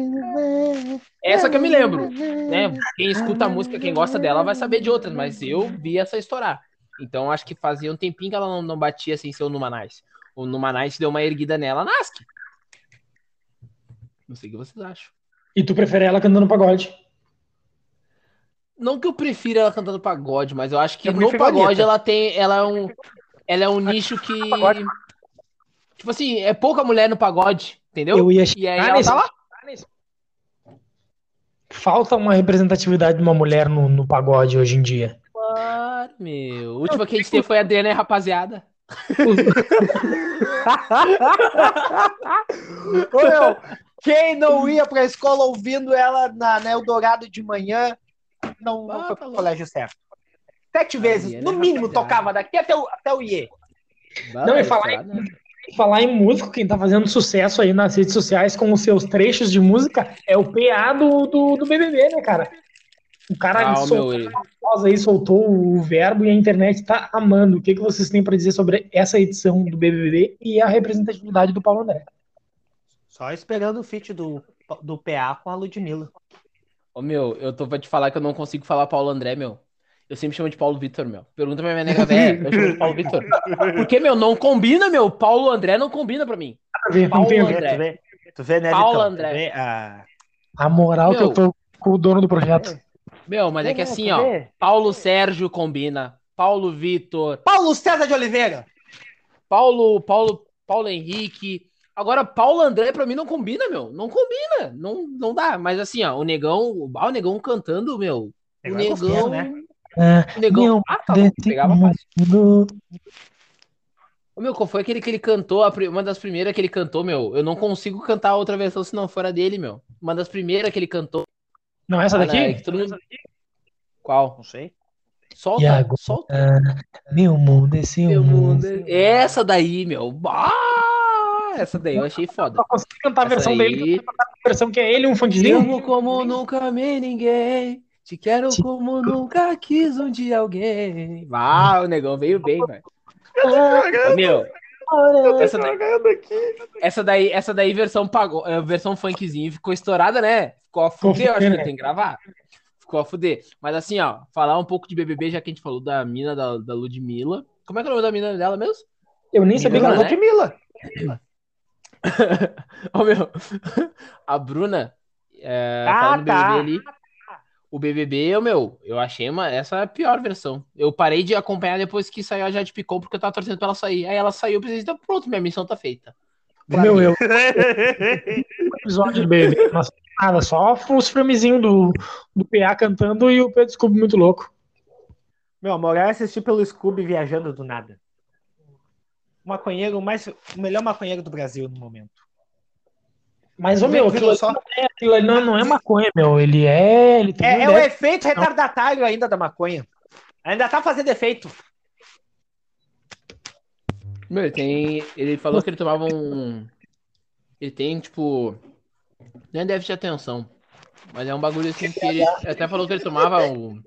Essa que eu me lembro, né? Quem escuta a música, quem gosta dela, vai saber de outras, mas eu vi essa estourar. Então acho que fazia um tempinho que ela não, não batia sem ser o Numanais. O Numanais deu uma erguida nela, nasce. Não sei o que vocês acham. E tu prefere ela cantando pagode? Não que eu prefira ela cantando pagode, mas eu acho que eu no pagode ela tem. Ela é um. Ela é um nicho que. Tipo assim, é pouca mulher no pagode, entendeu? Eu ia e aí ela nesse... tá lá. Falta uma representatividade de uma mulher no, no pagode hoje em dia. Claro, meu. A última que a gente teve foi a Adriana, rapaziada. (laughs) Ô, meu, quem não ia pra escola ouvindo ela na, na Eldorado de manhã? não, não foi pro louco. colégio certo. Sete vezes, é, no né, mínimo, rapaziada? tocava daqui até o, até o IE. Não, e falar estourado, né? Falar em músico, quem tá fazendo sucesso aí nas redes sociais com os seus trechos de música é o PA do, do, do BBB, né, cara? O cara Ah, o soltou, a aí, soltou o verbo e a internet tá amando. O que, que vocês têm pra dizer sobre essa edição do BBB e a representatividade do Paulo André? Só esperando o feat do, do PA com a Ludmilla. Ô, meu, eu tô pra te falar que eu não consigo falar Paulo André, meu. Eu sempre chamo de Paulo Vitor, meu. Pergunta pra minha nega (laughs) velha, eu chamo de Paulo Vitor. Porque, meu, não combina, meu. Paulo André não combina pra mim. A não Paulo a vê, André. tu vê, tu vê né, Paulo Vitão? André. Vê, ah, A moral que Meu. eu tô com o dono do projeto. Meu, mas é que É, assim, ó. Paulo Sérgio combina. Paulo Vitor. Paulo César de Oliveira. Paulo, Paulo, Paulo Henrique. Agora, Paulo André pra mim não combina, meu. Não combina. Não, não dá. Mas assim, ó, o negão, ah, o negão cantando, meu. O Negão é né? É, O negão. meu Ah, tá pegava fácil. Ô, meu, qual foi aquele que ele cantou? Uma das primeiras que ele cantou, meu. Eu não consigo cantar outra versão se não for a dele, meu. Uma das primeiras que ele cantou. Não, essa Ah, né, daqui? que todo mundo- Qual? Não sei. Solta, E agora? solta. Meu mundo, esse Meu mundo. mundo. Essa daí, meu. Ah, essa daí eu achei foda. Só consegui cantar a versão dele, aí... a versão que é ele, um Te funkzinho. amo como nunca amei ninguém. Te quero Te- como nunca quis um dia alguém. Ah, o negão veio bem, velho. Meu, essa daí, essa daí, essa daí versão pagou, é, versão funkzinho ficou estourada, né? Ficou a fuder, eu acho que tem que gravar. Ficou a fuder. Mas assim, ó, falar um pouco de BBB, já que a gente falou da mina da, da Ludmilla. Como é que é o nome da mina dela mesmo? Eu nem sabia que Bruna, ela né? Ludmilla. (clears throat) (laughs) Ô, meu, (laughs) a Bruna, é, Ah, tá. BBB ali, o BBB, eu, meu, eu achei uma, essa é a pior versão. Eu parei de acompanhar depois que saiu a Jade Picon, porque eu tava torcendo pra ela sair. Aí ela saiu, eu pensei, então pronto, minha missão tá feita. Pra Meu, mim. eu (laughs) episódio do BBB, não nada, só os filmezinhos do, do PA cantando e o Pedro Scooby muito louco. Meu amor, eu assisti pelo Scooby viajando do nada. Maconheiro, mais, o melhor maconheiro do Brasil no momento. Mas, ô, meu, aquilo, só? não é, aquilo não, não é maconha, meu. Ele é. Ele tem É, um é o efeito retardatário ainda da maconha. Ainda tá fazendo efeito. Meu, ele tem. Ele falou que ele tomava um. Ele tem, tipo. Não é déficit de atenção. Mas é um bagulho assim que ele. ele até falou que ele tomava um.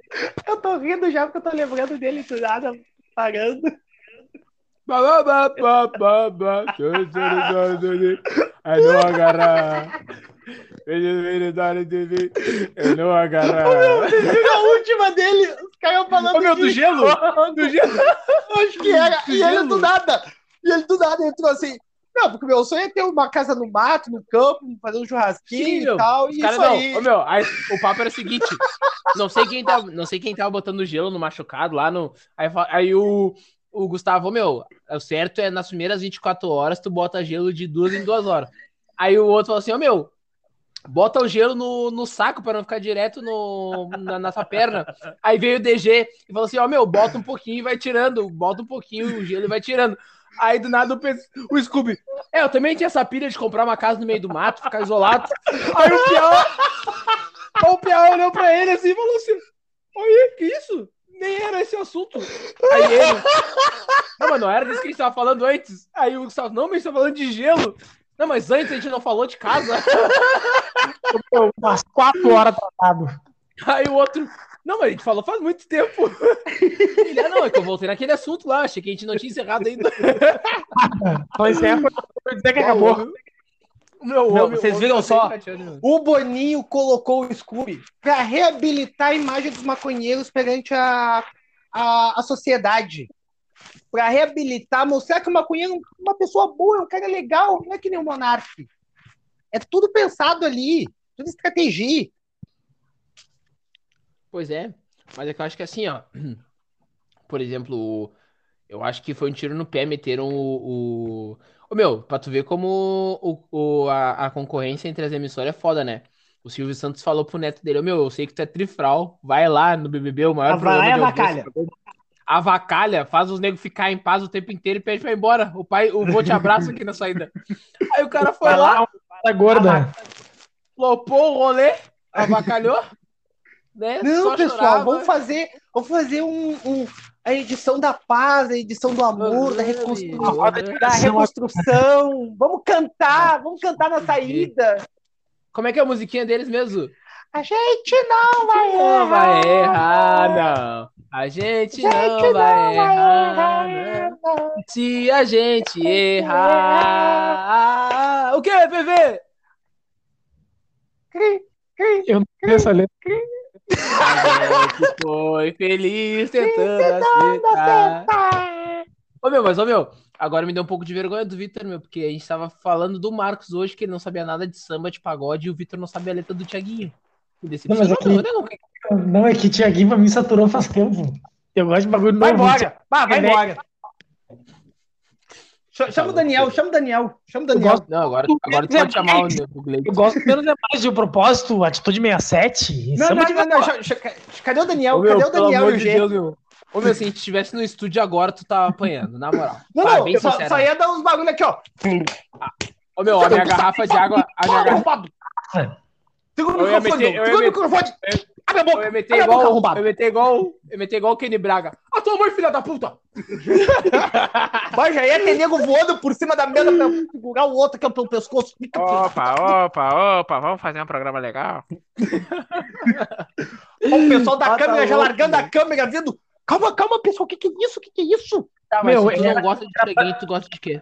Eu tô rindo já porque eu tô lembrando dele do nada, parando. Ba, ba, ba, ba, ba. Aí não agarrar. Eu não agarrar. A última dele, os caras falando Ô, meu, do de gelo? Do gelo. (laughs) Acho que era. Do E ele do nada. E ele do nada entrou assim. Não, porque meu sonho é ter uma casa no mato, no campo, fazer um churrasquinho Sim, meu. e tal. E isso não. aí. Ô, meu, aí, o papo era o seguinte. Não sei quem tava, não sei quem tava botando gelo no machucado lá no. Aí, aí o, o Gustavo, meu, o certo é nas primeiras 24 horas tu bota gelo de duas em duas horas. Aí o outro falou assim, ô meu, bota o gelo no, no saco pra não ficar direto no, na nossa perna. Aí veio o DG e falou assim, ó meu, bota um pouquinho e vai tirando, bota um pouquinho o gelo e vai tirando. Aí do nada o, o Scooby, é, eu também tinha essa pilha de comprar uma casa no meio do mato, ficar isolado. Aí o Piau, o Piau olhou pra ele assim e falou assim, olha, que isso? Nem era esse o assunto. Aí ele, (laughs) não, mas não era disso que a gente tava falando antes. Aí o Gustavo, não, mas a gente tá falando de gelo. Não, mas antes a gente não falou de casa. Meu, umas quatro horas tratado. Aí o outro, não, mas a gente falou faz muito tempo. (laughs) Ele, ah, não, é que eu voltei naquele assunto lá, achei que a gente não tinha encerrado ainda. Só encerra pra dizer que acabou. Meu Meu, homem- vocês viram só? tá chateado, meu. O Boninho colocou o Scooby para reabilitar a imagem dos maconheiros perante a, a, a sociedade. Para reabilitar, mostrar que o maconheiro é uma pessoa boa, é um cara legal, não é que nem o monarca. É tudo pensado ali, tudo estratégia. Pois é, mas é que eu acho que assim, ó. (clears throat) Por exemplo, eu acho que foi um tiro no pé, meteram o. o... Ô, meu, pra tu ver como o, o- a, a concorrência entre as emissoras é foda, né? O Silvio Santos falou pro neto dele, ô meu, eu sei que tu é trifral, vai lá no BBB, o maior Ah, vai lá e avacalha. audiência. Avacalha, faz os negros ficar em paz o tempo inteiro e pede pra ir embora. O pai, o vô te abraça aqui na saída. Aí o cara foi Vai lá, lá, gorda. flopou o rolê, avacalhou. né? Não, Só pessoal, chorava. vamos fazer, vamos fazer um, um- a edição da paz, a edição do amor, da, reconstru... Roda de da reconstrução. Vamos cantar, vamos cantar na saída. Como é que é a musiquinha deles mesmo? A gente não vai Não errar. vai errar, não. A gente A gente não vai errar, não. Se a gente errar. O que, PV? Eu não sei essa letra. A gente foi feliz tentando acertar. Ô meu, mas ô meu, agora me deu um pouco de vergonha do Vitor, meu, porque a gente tava falando do Marcos hoje, que ele não sabia nada de samba, de pagode, e o Vitor não sabia a letra do Thiaguinho. Me Não, mas aqui- meu, né, não? Não, é que Tiaguinho pra mim saturou faz tempo. Eu gosto de bagulho Vai novo. embora. Vai, vai É, embora. Ch- Chama o Daniel, chama o Daniel, chama o Daniel. gosto, Não, agora, agora tu pode chamar o Gleison. eu gosto menos é mais de propósito, atitude 67. Não, samba não, não, não. cha- Cadê o Daniel? Ô, meu, Cadê o Daniel e o G? Ô, meu, se a gente estivesse no estúdio agora, tu tava apanhando, na moral. Não, Tá, não, bem eu só, só ia dar uns bagulho aqui, ó. Ô, meu, a minha garrafa de água. A minha garrafa... Segura o Eu microfone, meter- eu Segura o microfone. Abre a Eu boca. ia meter Abre a boca, igual. arrombado. Eu ia meter igual. Eu meter igual o Kenny Braga. A tua mãe, filha da puta! Vai, já ia ter nego voando por cima da mesa pra segurar o outro aqui ó, pelo pescoço. Opa, opa, opa, vamos fazer um programa legal? (laughs) O pessoal da Ah, tá câmera já louco, largando a meu. câmera, vindo. Calma, calma, pessoal. O que, que é isso? O que, que é isso? Tá, mas Meu, tu era- não gosta de Thiaguinho, tu gosta de quê?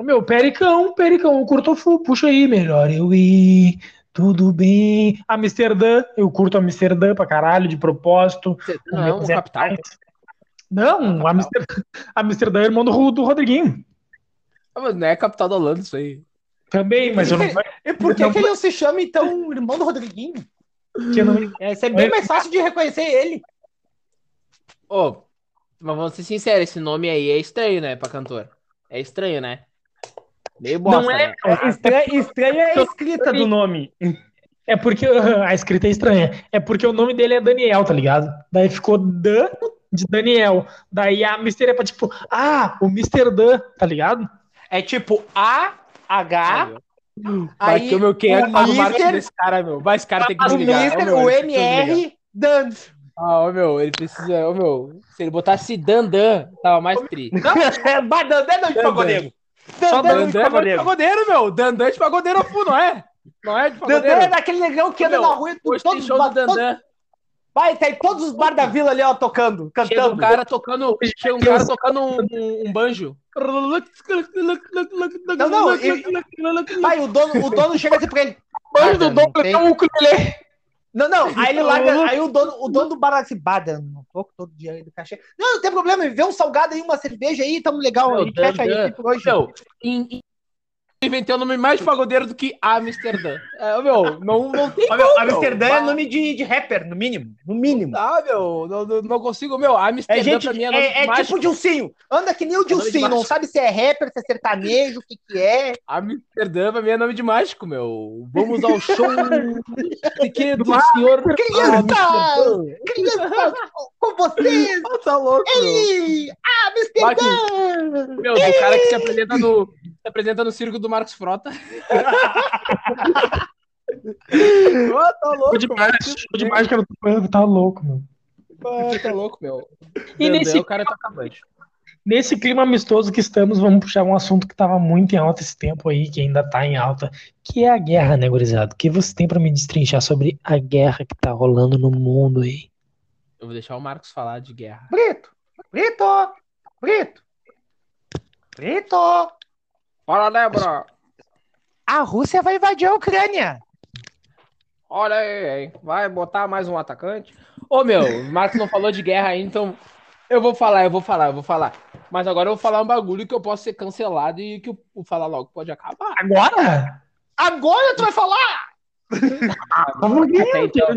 Meu, Pericão, Pericão, eu curto fu, puxa aí, melhor eu ir, tudo bem. Amsterdã, eu curto Amsterdã pra caralho, de propósito. Você não é um capital? Não, Amsterdã, Amsterdã é irmão do, do Rodriguinho. Ah, mas não é capital da Holanda isso aí. Também, mas eu não, (laughs) E por que, Não, que ele não se chama, então, irmão do Rodriguinho? que não É, é bem mais fácil de reconhecer ele. Ô, mas vamos ser sinceros, esse nome aí é estranho, né, pra cantor? É estranho, né? Meio bosta, Não é, né? Estranho, estranho é a escrita do nome. É porque (laughs) a escrita é estranha. É porque o nome dele é Daniel, tá ligado? Daí ficou Dan de Daniel. Daí a Mister é pra tipo, ah, o Mr. Dan, tá ligado? É tipo A, H, aí que o meu quem é o que faz o Mister- marketing desse cara, meu. Vai, esse cara tem que o desligar. Ô, Mister, meu, o. MR, Dan. Ah, ô meu, ele precisa. Ô meu, se ele botasse Dandan, tava mais tri. (laughs) Bah, Dan, Dan não de pagodeiro. Só Dan, Dan de Dandan é de pagodeiro. pagodeiro, meu. Dandan é de pagodeiro full, não é? Não é de é pagodeiro. daquele negão que anda Meu, na rua e tem todos, show do todos, Dandan. vai, tá em todos os bar da vila ali, ó, tocando, Chega cantando. um cara tocando. Chega um cara tocando um, um- um banjo. Não, não, e- Vai, o dono, o dono chega assim pra ele. Banjo do não tem- é um ukulele. Não, não, (laughs) aí ele larga, aí o dono, o dono do bar assim, Badan, não toco todo dia aí do cachê. Não, não tem problema, vê um salgado aí, uma cerveja aí, tamo legal, a gente fecha aí por hoje. Meu, em- inventei o nome mais de pagodeiro do que Amsterdã. É, meu, não, não tem como, Amsterdã meu. é nome de, de rapper, no mínimo, no mínimo. Ah, meu, não, não, não consigo, meu. Amsterdã É gente, pra mim é nome é, é tipo o Dilcinho, anda que nem o de Dilcinho, não mágico. sabe se é rapper, se é sertanejo, o que que é. Amsterdã pra mim é nome de mágico, meu. Vamos ao show (laughs) pequeno do senhor. Crianças! Amsterdã. Crianças, com vocês, tá louco, ele, Amsterdã! Meu, do cara que se apresenta no, se apresenta no circo do Marcos Frota. (laughs) Ah, tá louco, de mágica, de mágica tá louco, meu. Ah, tá louco, meu. E nesse- o cara tá acabando. Nesse clima amistoso que estamos, vamos puxar um assunto que estava muito em alta esse tempo aí, que ainda tá em alta, que é a guerra, né, gurizada? O que você tem pra me destrinchar sobre a guerra que tá rolando no mundo aí? Eu vou deixar o Marcos falar de guerra. Brito, Brito, Brito, Brito. Fala, Débora. A Rússia vai invadir a Ucrânia. Olha aí, hein? vai botar mais um atacante. Ô meu, o Marcos não falou de guerra aí, então eu vou falar, eu vou falar, eu vou falar. Mas agora eu vou falar um bagulho que eu posso ser cancelado e que o, falar logo pode acabar. Agora? Agora tu vai falar? (laughs) Até então,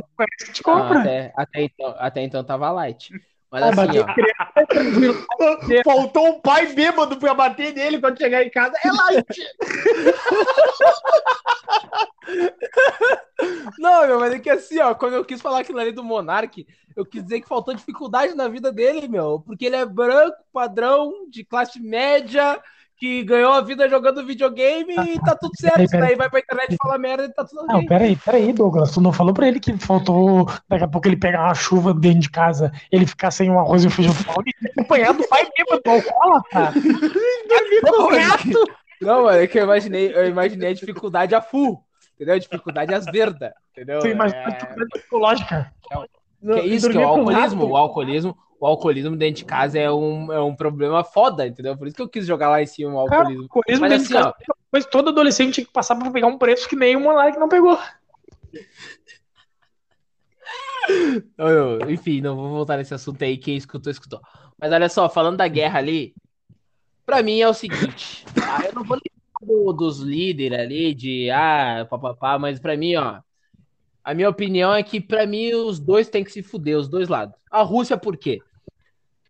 até, até então, até então tava light. Mas Ah, assim, ó, (laughs) Faltou um pai bêbado pra bater nele quando chegar em casa. É light. (laughs) Não, meu, mas é que assim, ó, quando eu quis falar aquilo ali do Monark, eu quis dizer que faltou dificuldade na vida dele, meu, porque ele é branco, padrão, de classe média, que ganhou a vida jogando videogame e tá tudo certo. Peraí, peraí. Daí vai pra internet falar merda e tá tudo Não, ok. peraí, peraí, Douglas. Tu não falou pra ele que faltou daqui a pouco ele pegar uma chuva dentro de casa, ele ficar sem o arroz e o feijão e ele ter acompanhado o pai bêbado do alcoólatra. Não, mano, é que eu imaginei, eu imaginei a dificuldade a full. Entendeu? A dificuldade às verdas. Entendeu? Imagina a É- dificuldade psicológica. Que é isso, que é o alcoolismo. O alcoolismo, o alcoolismo dentro de casa é um, é um problema foda, entendeu? Por isso que eu quis jogar lá em cima o Cara, alcoolismo. alcoolismo Mas assim, casa, Mas todo adolescente tinha que passar pra pegar um preço que nem o Monark não pegou. (laughs) Enfim, não vou voltar nesse assunto aí, quem escutou, escutou. Mas olha só, falando da guerra ali, pra mim é o seguinte, tá? eu não vou lembrar do- dos líderes ali, de ah, papapá, mas pra mim, ó, a minha opinião é que pra mim os dois têm que se fuder, os dois lados. A Rússia, por quê?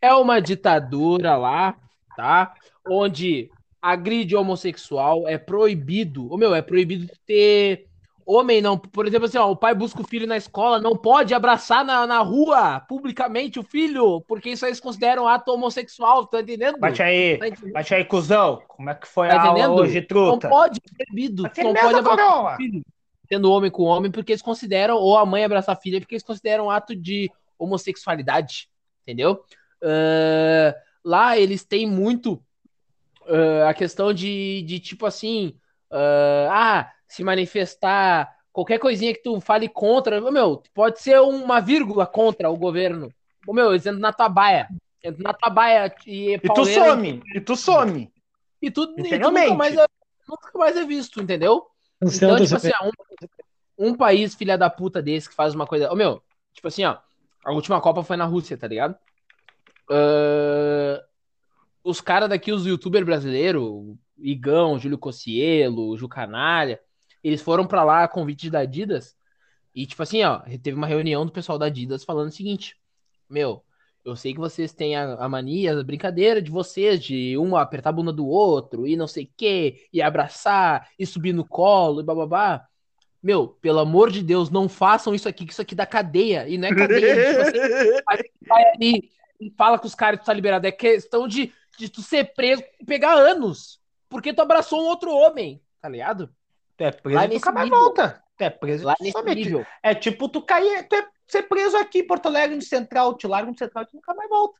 É uma ditadura lá, tá? Onde agride homossexual, é proibido, ô meu, é proibido ter Homem não, por exemplo, assim, ó, o pai busca o filho na escola, não pode abraçar na, na rua, publicamente, o filho, porque isso aí eles consideram ato homossexual, tá entendendo? Bate aí, Tá entendendo? bate aí, cuzão. Como é que foi Tá a aula entendendo? hoje, Não truta? pode, é proibido, Aqui não pode abraçar o filho, sendo homem com homem, porque eles consideram, ou a mãe abraçar a filha, porque eles consideram ato de homossexualidade, entendeu? Ah, lá eles têm muito ah, a questão de, de tipo assim, ah, ah, se manifestar, qualquer coisinha que tu fale contra, meu, pode ser uma vírgula contra o governo. Ô, meu, eles entram na tua baia. Entram na tua baia e, E tu some, e tu some. E tudo, e tu nunca mais, é, nunca mais é visto, entendeu? Então, tipo assim, um, um país filha da puta desse que faz uma coisa. Ô, meu, tipo assim, ó. A última Copa foi na Rússia, tá ligado? Ah, os caras daqui, os youtubers brasileiros, Igão, Júlio Cocielo, Ju Canalha, eles foram pra lá a convite da Adidas. E, tipo assim, ó, teve uma reunião do pessoal da Adidas falando o seguinte: Meu, eu sei que vocês têm a, a mania, a brincadeira de vocês, de um apertar a bunda do outro e não sei o quê, e abraçar, e subir no colo, e bababá. Meu, pelo amor de Deus, não façam isso aqui, que isso aqui dá cadeia. E não é cadeia, tipo assim, (laughs) vai ali fala com os caras que tu tá liberado. É questão de, de tu ser preso e pegar anos. Porque tu abraçou um outro homem, tá ligado? Tu é preso Lá e nunca mais volta. Tu é preso Lá e nesse nível. É tipo tu cair, tu é ser preso aqui em Porto Alegre, no Central, te largam no Central e tu nunca mais volta.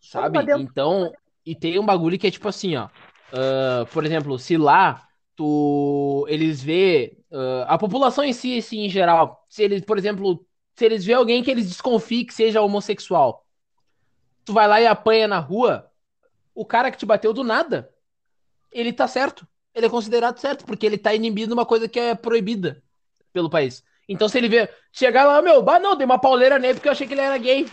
Sabe? Então, e tem um bagulho que é tipo assim, ó. ah, por exemplo, se lá tu eles vê ah, a população em si, assim, em geral, se eles, por exemplo, se eles vê alguém que eles desconfiem que seja homossexual, tu vai lá e apanha na rua, o cara que te bateu do nada, ele tá certo. Ele é considerado certo, porque ele tá inibindo uma coisa que é proibida pelo país. Então, se ele vê, chegar lá, meu, bah, não, dei uma pauleira nele porque eu achei que ele era gay.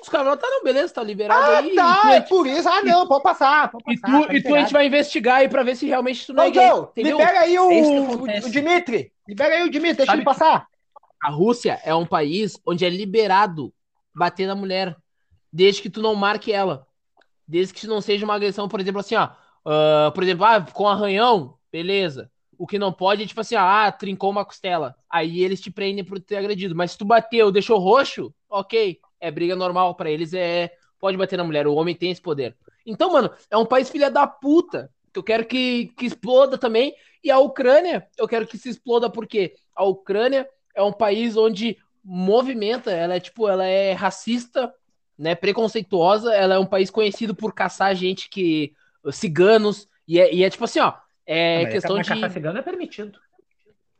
Os caras falam, tá, não, beleza, tá liberado Ah, aí. tá, é e tu, por isso. Ah, não, pode passar. Pode e passar, tu, tá e tu a gente vai investigar aí pra ver se realmente tu não é gay. Entendeu? libera aí o, É o Dimitri. Libera aí o Dimitri, deixa Sabe ele passar. A Rússia é um país onde é liberado bater na mulher, desde que tu não marque ela. Desde que não seja uma agressão, por exemplo, assim, ó. ah, por exemplo, ah, com arranhão, beleza. O que não pode é tipo assim, ah, trincou uma costela. Aí eles te prendem por ter agredido. Mas se tu bateu, deixou roxo, ok. É briga normal. Pra eles é. Pode bater na mulher. O homem tem esse poder. Então, mano, é um país filha da puta. Que eu quero que, que exploda também. E a Ucrânia, eu quero que se exploda porque a Ucrânia é um país onde movimenta, ela é tipo, ela é racista, né, preconceituosa, ela é um país conhecido por caçar gente que ciganos e é, e é tipo assim, ó, é Mas questão de caçar cigano é permitido.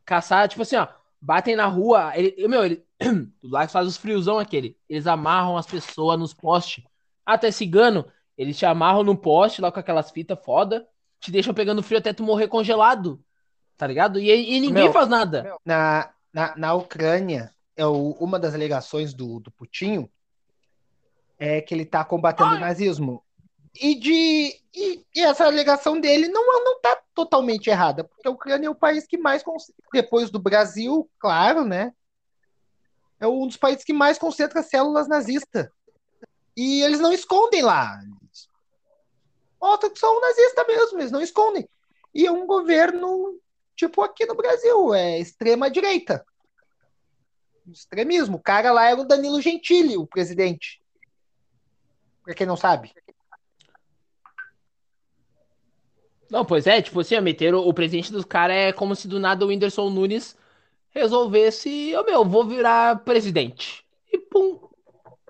caçar, tipo assim, ó, batem na rua, ele, meu, ele, (clears throat) lá que faz os friozão aquele, eles amarram as pessoas nos postes. Até cigano, eles te amarram no poste lá com aquelas fitas foda, te deixam pegando frio até tu morrer congelado. Tá ligado? E, e ninguém Meu, faz nada. Na, na, na Ucrânia, é o- uma das alegações do, do Putin é que ele está combatendo o nazismo. E, de, e, e essa alegação dele não, não está totalmente errada, porque a Ucrânia é o país que mais, depois do Brasil, claro, né? É um dos países que mais concentra células nazistas. E eles não escondem lá. Eles mostram que são nazistas mesmo, eles não escondem. E é um governo tipo aqui no Brasil, é extrema direita. Extremismo. O cara lá era o Danilo Gentili, o presidente. Pra quem não sabe. Não, pois é, tipo assim, ó, meteram o presidente dos caras é como se do nada o Whindersson Nunes resolvesse, ô meu, vou virar presidente. E pum,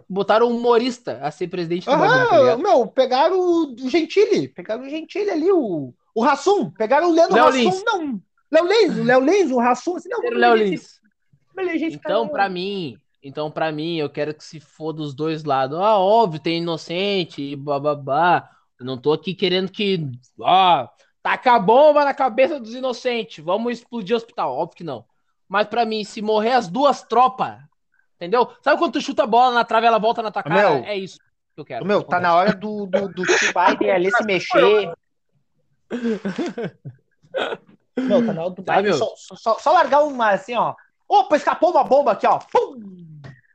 botaram um humorista a ser presidente do tá Aham, ligado? meu, pegaram o Gentili, pegaram o Gentili ali, o, o Rassum, pegaram o Leandro Léo Rassum, Lins. não, Léo Lins, o Léo Lins, o Rassum, assim, não, Léo Lins. Então, cara. pra mim, então para mim, eu quero que se foda os dois lados. Ah, óbvio, tem inocente e bababá. Eu não tô aqui querendo que, ó, taca a bomba na cabeça dos inocentes. Vamos explodir o hospital. Óbvio que não. Mas pra mim, se morrer as duas tropas, entendeu? Sabe quando tu chuta a bola na trave ela volta na tua cara? Meu, é isso que eu quero. Meu, tá na hora do, do, do tio Biden ali se mexer. Meu, tá na hora do Tá, Biden só, só, só largar uma assim, ó. Opa, escapou uma bomba aqui, ó. Pum!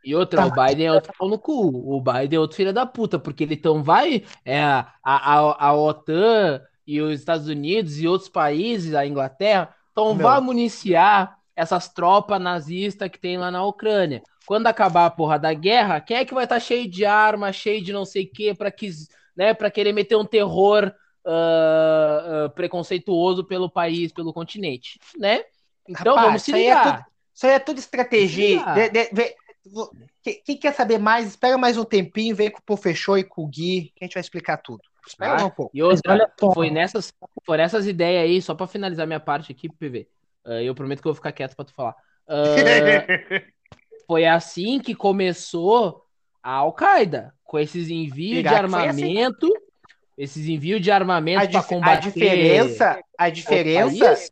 E outra, Tá. o Biden é outro pau no cu. O Biden é outro filho da puta, porque ele então vai. É, a, a, a OTAN e os Estados Unidos e outros países, a Inglaterra, então Meu. vai municiar essas tropas nazistas que tem lá na Ucrânia. Quando acabar a porra da guerra, quem é que vai estar cheio de arma, cheio de não sei o quê, pra, que, né, pra querer meter um terror ah, ah, preconceituoso pelo país, pelo continente, né? Então Rapaz, vamos se isso aí é ligar. Isso aí é tudo estratégia. Ah. De- de- vê- vo- que- Quem quer saber mais, espera mais um tempinho, vem com o Professor e com o Gui, que a gente vai explicar tudo. Espera Ah, um pouco. E só. foi nessas, foi nessas ideias aí, só pra finalizar minha parte aqui, PV. ah, eu prometo que eu vou ficar quieto pra tu falar. Ah, (laughs) foi assim que começou a Al-Qaeda, com esses envios de assim. armamento, esses envios de armamento A, pra dif- a combater diferença, a diferença,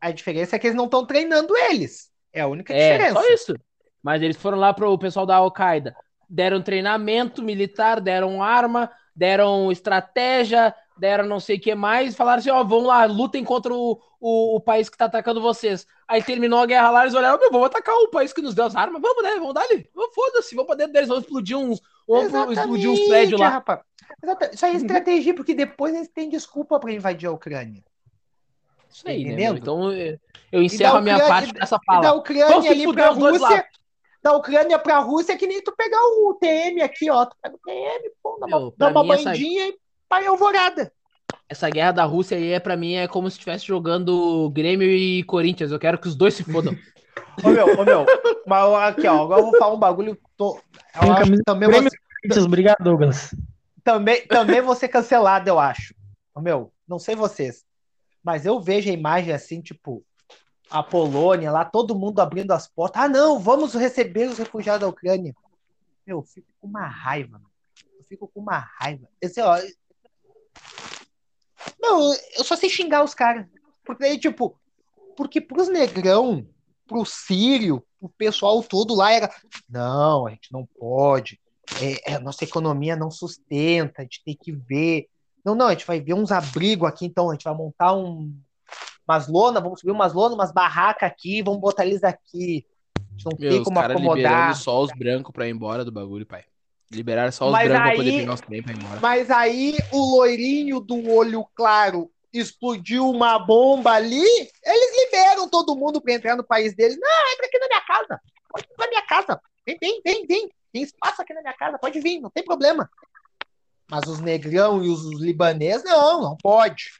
a diferença é que eles não estão treinando eles. É a única É, diferença. só isso. Mas eles foram lá pro pessoal da Al-Qaeda, deram treinamento militar, deram arma, deram estratégia, deram não sei o que mais, falaram assim, ó, vão lá, lutem contra o, o, o país que tá atacando vocês. Aí terminou a guerra lá, eles olharam, meu, vamos atacar o país que nos deu as armas, vamos, né, vamos dar ali, vamos, foda-se, vamos pra dentro deles, vamos explodir uns, vamos explodir uns prédios lá. rapaz. Isso aí é estratégia, porque depois eles têm desculpa para invadir a Ucrânia. Isso aí, né, Entendendo? meu? Então eu- eu encerro a minha Ucrânia- parte dessa da fala. Vão Ucrânia se ali os dois Rússia, da Ucrânia pra Rússia é que nem tu pegar o TM aqui, ó. Tu pega o TM, pô, dá uma, dá uma mim essa- bandinha e pai alvorada. Essa guerra da Rússia aí, é, pra mim, é como se estivesse jogando Grêmio e Corinthians. Eu quero que os dois se fodam. (laughs) Ô meu, ô meu, mas aqui, ó, agora eu vou falar um bagulho. Tô, eu acho que também, Grêmio você, Corinthians, Obrigado, Douglas. também, também vou ser cancelado, eu acho. Ô meu, não sei vocês, mas eu vejo a imagem assim, tipo, a Polônia lá, todo mundo abrindo as portas. Ah, não, vamos receber os refugiados da Ucrânia. Meu, eu fico com uma raiva, mano. Eu fico com uma raiva. Esse, ó, não, eu só sei xingar os caras. Porque tipo, porque pros negrão, pro sírio, pro pessoal todo lá era. Não, a gente não pode. É, é, a nossa economia não sustenta, a gente tem que ver. Não, não, a gente vai ver uns abrigos aqui, então a gente vai montar um, umas lonas, vamos subir umas lonas, umas barracas aqui, vamos botar eles aqui. A gente não Meu, tem como acomodar. só os brancos pra ir embora do bagulho, pai. Liberaram só os Mas brancos pra poder aí- pegar os trem pra ir embora. Mas aí o loirinho do olho claro explodiu uma bomba ali, eles liberam todo mundo pra entrar no país deles. Não, entra aqui na minha casa. Pode vir na minha casa. Vem, vem, vem, vem. Tem espaço aqui na minha casa, pode vir, não tem problema. Mas os negrão e os, os libaneses, não, não pode.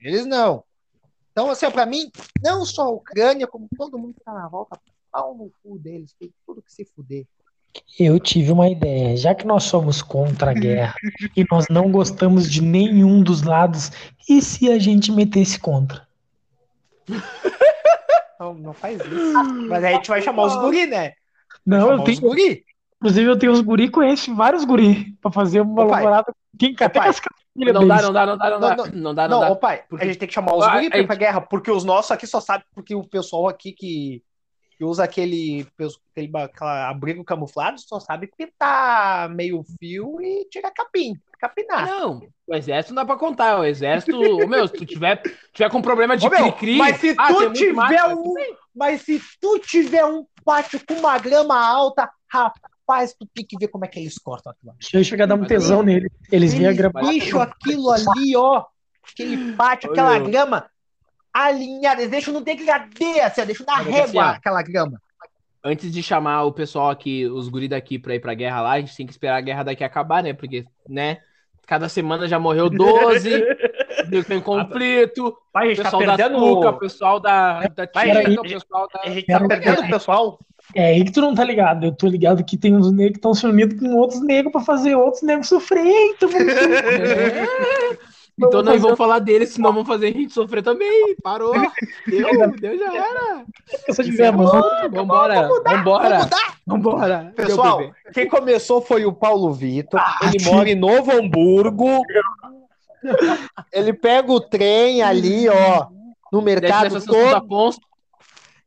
Eles não. Então, assim, ó, pra mim, não só a Ucrânia, como todo mundo que tá na volta, pau no cu deles, tem tudo que se fuder. Eu tive uma ideia. Já que nós somos contra a guerra e nós não gostamos de nenhum dos lados, e se a gente metesse contra? Não, não faz isso. Mas aí a gente vai chamar os guri, né? Não, chamar eu os tenho. guri. Inclusive, eu tenho uns guri, conheço vários guri, pra fazer uma Ô, pai. alvorada. Quem até pai. Não dá, não dá, não dá, não dá. Não, Não dá, não Não, dá. ô pai, Porque- a gente tem que chamar os Ah, guri pra ir pra guerra, porque os nossos aqui só sabem, porque o pessoal aqui que, que usa aquele, aquele aquela abrigo camuflado só sabe pitar meio fio e tirar capim, capinar. não, o exército não dá pra contar. O exército, ô, meu, se tu tiver, tiver com problema de cri-cri. mas se ah, tu tiver um, mas se tu tiver um pátio com uma grama alta, rapaz, tu tem que ver como é que eles cortam aquilo. Deixa eu chegar a dar um tesão nele. Eles vêm a Eles grama. deixam aquilo ali, ó. Aquele pátio, Olha, aquela meu. grama alinhada. Eles deixam no degradê, assim, ó, deixam na régua assim, aquela grama. Antes de chamar o pessoal aqui, os guri daqui pra ir pra guerra lá, a gente tem que esperar a guerra daqui acabar, né? Porque, né? cada semana já morreu 12, (laughs) tem conflito, Vai, a o gente tá pessoal da perdendo Tuca, o pessoal da, da o pessoal da... A gente tá perdendo o pessoal. É aí que tu não tá ligado. Eu tô ligado que tem uns negros que estão se unindo com outros negros pra fazer outros negros sofrer. Então vamos (laughs) Então nós vamos falar deles, senão vamos fazer a gente sofrer também. Parou. Deu, (laughs) deu, já era. essa de vergonha. Vambora, vambora, Pessoal, quem começou foi o Paulo Vitor. Ah, ele que- mora em Novo Hamburgo. (laughs) Ele pega o trem ali, ó, no mercado todo.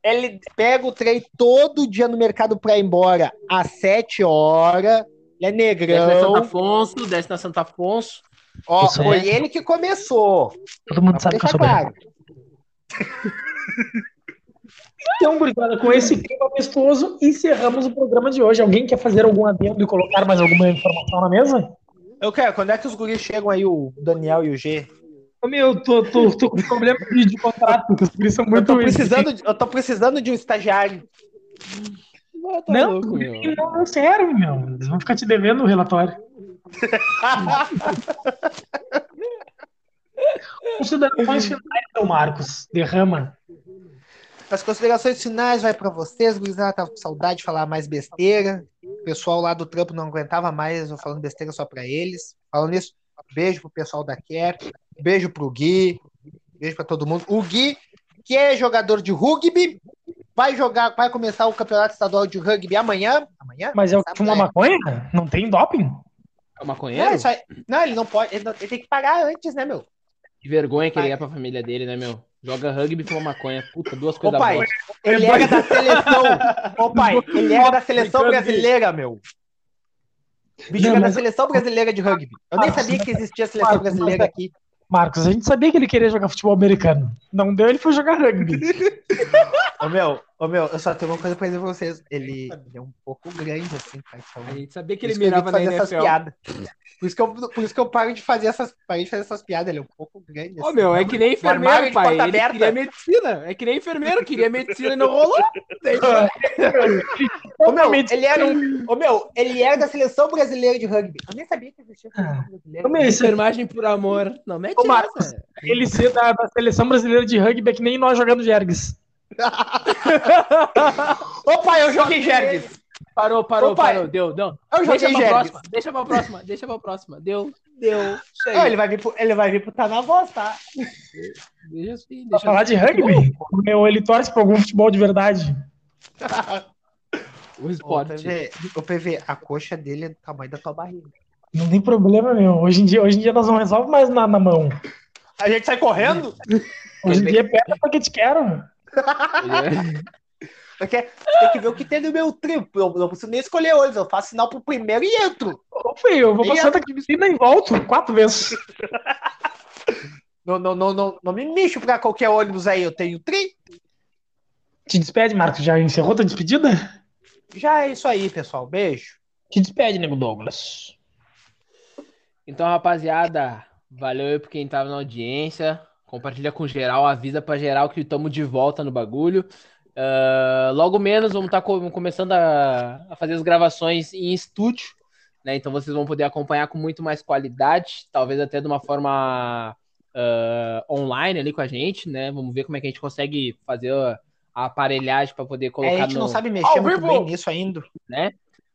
Ele pega o trem todo dia no mercado pra ir embora às 7 horas. Ele é Desce na Santo negrão. Afonso, desce na Santo Afonso. Ó, Isso foi é. ele que começou. Todo mundo sabe que eu sou claro. Então, gurizada, com esse clima amistoso, encerramos o programa de hoje. Alguém quer fazer algum adendo e colocar mais alguma informação na mesa? Eu quero, quando é que os guris chegam aí, o Daniel e o G? Meu, tô, tô, tô com problema de, de contrato, porque os guris são Eu muito. tô precisando, de- eu tô precisando de um estagiário. Tá Não, louco, meu. não, não serve, meu. Eles vão ficar te devendo o relatório. (laughs) Considerações finais, seu Marcos. Derrama. As considerações finais vai pra vocês, gurizada, tava com saudade de falar mais besteira. O pessoal lá do trampo não aguentava mais eu falando besteira só pra eles. Falando isso, beijo pro pessoal da Care, beijo pro Gui, beijo pra todo mundo. O Gui, que é jogador de rugby, vai jogar, vai começar o campeonato estadual de rugby amanhã. Amanhã? Mas é o que fuma né? maconha? Não tem doping? É Não, maconheiro? isso aí- não, ele não pode, ele, não- ele tem que pagar antes, né, meu? Que vergonha que ele é pra família dele, né, meu? Joga rugby e fuma maconha. Puta, duas coisas pai, boas. Ele era da seleção. Ô pai, ele era da seleção brasileira, meu. Bicho Não, era da seleção brasileira de rugby. Eu nem Marcos, sabia que existia a seleção brasileira mas- aqui. Marcos, a gente sabia que ele queria jogar futebol americano. Não deu, ele foi jogar rugby. (laughs) Ô meu, ô meu, eu só tenho uma coisa pra dizer pra vocês. Ele, ele é um pouco grande, assim, tá? Então, A gente sabia que ele mirava na fazer essas NFL. piadas. Por isso, que eu, por isso que eu paro de fazer essas, de fazer essas piadas. Ele é um pouco grande. Ô, assim. meu, é que nem armário enfermeiro, de pai. porta Ele aberta. queria medicina. É que nem enfermeiro, queria medicina e não rolou. (laughs) Ô, meu, ele era um. Ô, meu, ele era da seleção brasileira de rugby. Eu nem sabia que existia seleção brasileira. Ô, meu, Enfermagem por amor. Não mete Ô, Marcos, essa. ele ser da, da seleção brasileira de rugby é que nem nós jogando Jergs. (laughs) Ô pai, eu joguei Jergs. Parou, parou, Ô, pai, parou. Deu, não. Eu Deixa joguei pra Jergs. próxima, deixa pra próxima, deixa pra próxima. Deu, deu. (laughs) Não, ele vai vir pro, ele vai vir pro Tá na voz, tá? Deixa assim, Pra deixa falar de rugby? Meu, ele torce pra algum futebol de verdade. (laughs) o Ô, esporte. PV, ô, PV, a coxa dele é do tamanho da tua barriga. Não tem problema, meu. Hoje em dia, hoje em dia nós não resolvemos mais na, na mão. A gente sai correndo? Hoje em dia é perto pra que te quero. (laughs) Porque tem que ver o que tem no meu triplo. Eu não preciso nem escolher olhos. Eu faço sinal pro primeiro e entro. Ô, filho, eu vou E Santa Catarina e volto quatro vezes. (laughs) Não, não, não, não, não me mexo pra qualquer ônibus aí. Eu tenho tri. Te despede, Marcos. Já encerrou tua despedida? Já é isso aí, pessoal. Beijo. Te despede, nego Douglas. Então, rapaziada, valeu aí por quem tava na audiência. Compartilha com geral, avisa pra geral que estamos de volta no bagulho. Ah, logo menos vamos estar começando a, a fazer as gravações em estúdio, né? Então vocês vão poder acompanhar com muito mais qualidade, talvez até de uma forma ah, online ali com a gente, né? Vamos ver como é que a gente consegue fazer a, a aparelhagem para poder É, colocar a gente no, não sabe mexer Ao muito vivo! bem nisso ainda. né?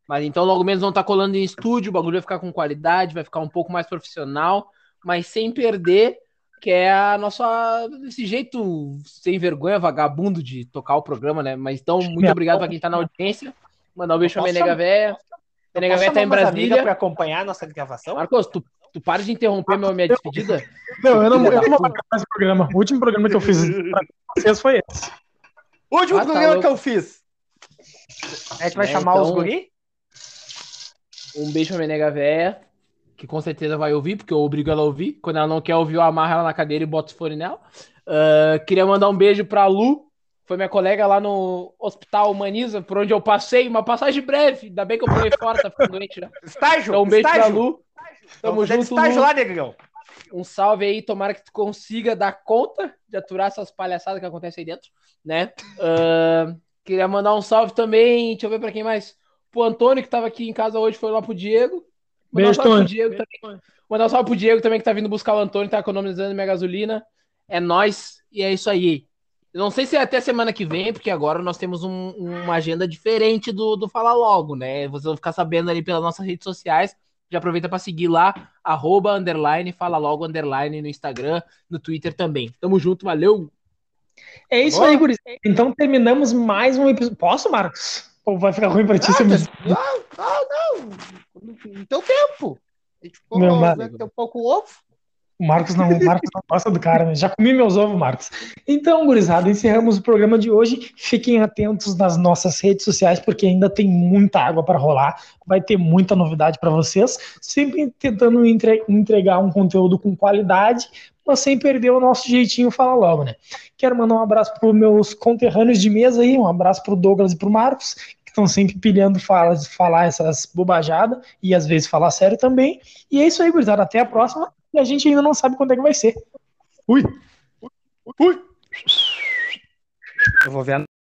Mas então logo menos vão estar colando em estúdio, o bagulho vai ficar com qualidade, vai ficar um pouco mais profissional, mas sem perder que é a nossa esse jeito sem vergonha vagabundo de tocar o programa, né? Mas então muito Minha obrigado pra quem tá na audiência. Mandar um beijo pra Posso minha nega véia. Minha nega Posso véia tá em Brasília. pra acompanhar a nossa gravação? Marcos, tu, tu para de interromper meu, minha despedida. Não, eu não, eu não vou gravar esse programa. O último programa que eu fiz pra vocês foi esse. O último Ah, tá programa que eu fiz. A gente vai É, chamar os então- guri? Um beijo pra minha nega véia, que com certeza vai ouvir, porque eu obrigo ela a ouvir. Quando ela não quer ouvir, eu amarro ela na cadeira e boto os fone nela. Ah, queria mandar um beijo pra Lu, foi minha colega lá no Hospital Humaniza, por onde eu passei, uma passagem breve. Ainda bem que eu pulei fora, tá ficando doente já. Estágio? Então um beijo pra estágio. Lu. Tamo Vamos fazer junto, estágio Lu. lá, negrão. Um salve aí, tomara que tu consiga dar conta de aturar essas palhaçadas que acontecem aí dentro, né? Ah, queria mandar um salve também, deixa eu ver pra quem mais. Pro Antônio, que tava aqui em casa hoje, foi lá pro Diego. Mandar um Beijo, salve pro Tony. Diego também. Mandar um salve pro Diego também, que tá vindo buscar o Antônio, tá economizando minha gasolina. É nóis, e é isso aí. Não sei se é até semana que vem, porque agora nós temos um- uma agenda diferente do, do Fala Logo, né? Vocês vão ficar sabendo ali pelas nossas redes sociais. Já aproveita para seguir lá, arroba, underline, fala logo, underline, no Instagram, no Twitter também. Tamo junto, valeu! É isso Boa. aí, Guris. Então terminamos mais um episódio. Posso, Marcos? Ou vai ficar ruim pra ti? se eu me- Não, não, não. No teu tempo. A gente ficou mar- né, tem um pouco ovo. O Marcos não, o Marcos não gosta do cara, né? Já comi meus ovos, Marcos. Então, gurizada, encerramos o programa de hoje. Fiquem atentos nas nossas redes sociais, porque ainda tem muita água para rolar. Vai ter muita novidade para vocês. Sempre tentando entre- entregar um conteúdo com qualidade, mas sem perder o nosso jeitinho Fala Logo, né? Quero mandar um abraço para meus conterrâneos de mesa aí, um abraço para o Douglas e para o Marcos, estão sempre pilhando fala, falar essas bobajadas e às vezes falar sério também. E é isso aí, gurizada. Até a próxima. E a gente ainda não sabe quando é que vai ser. Fui! Fui! Eu vou ver a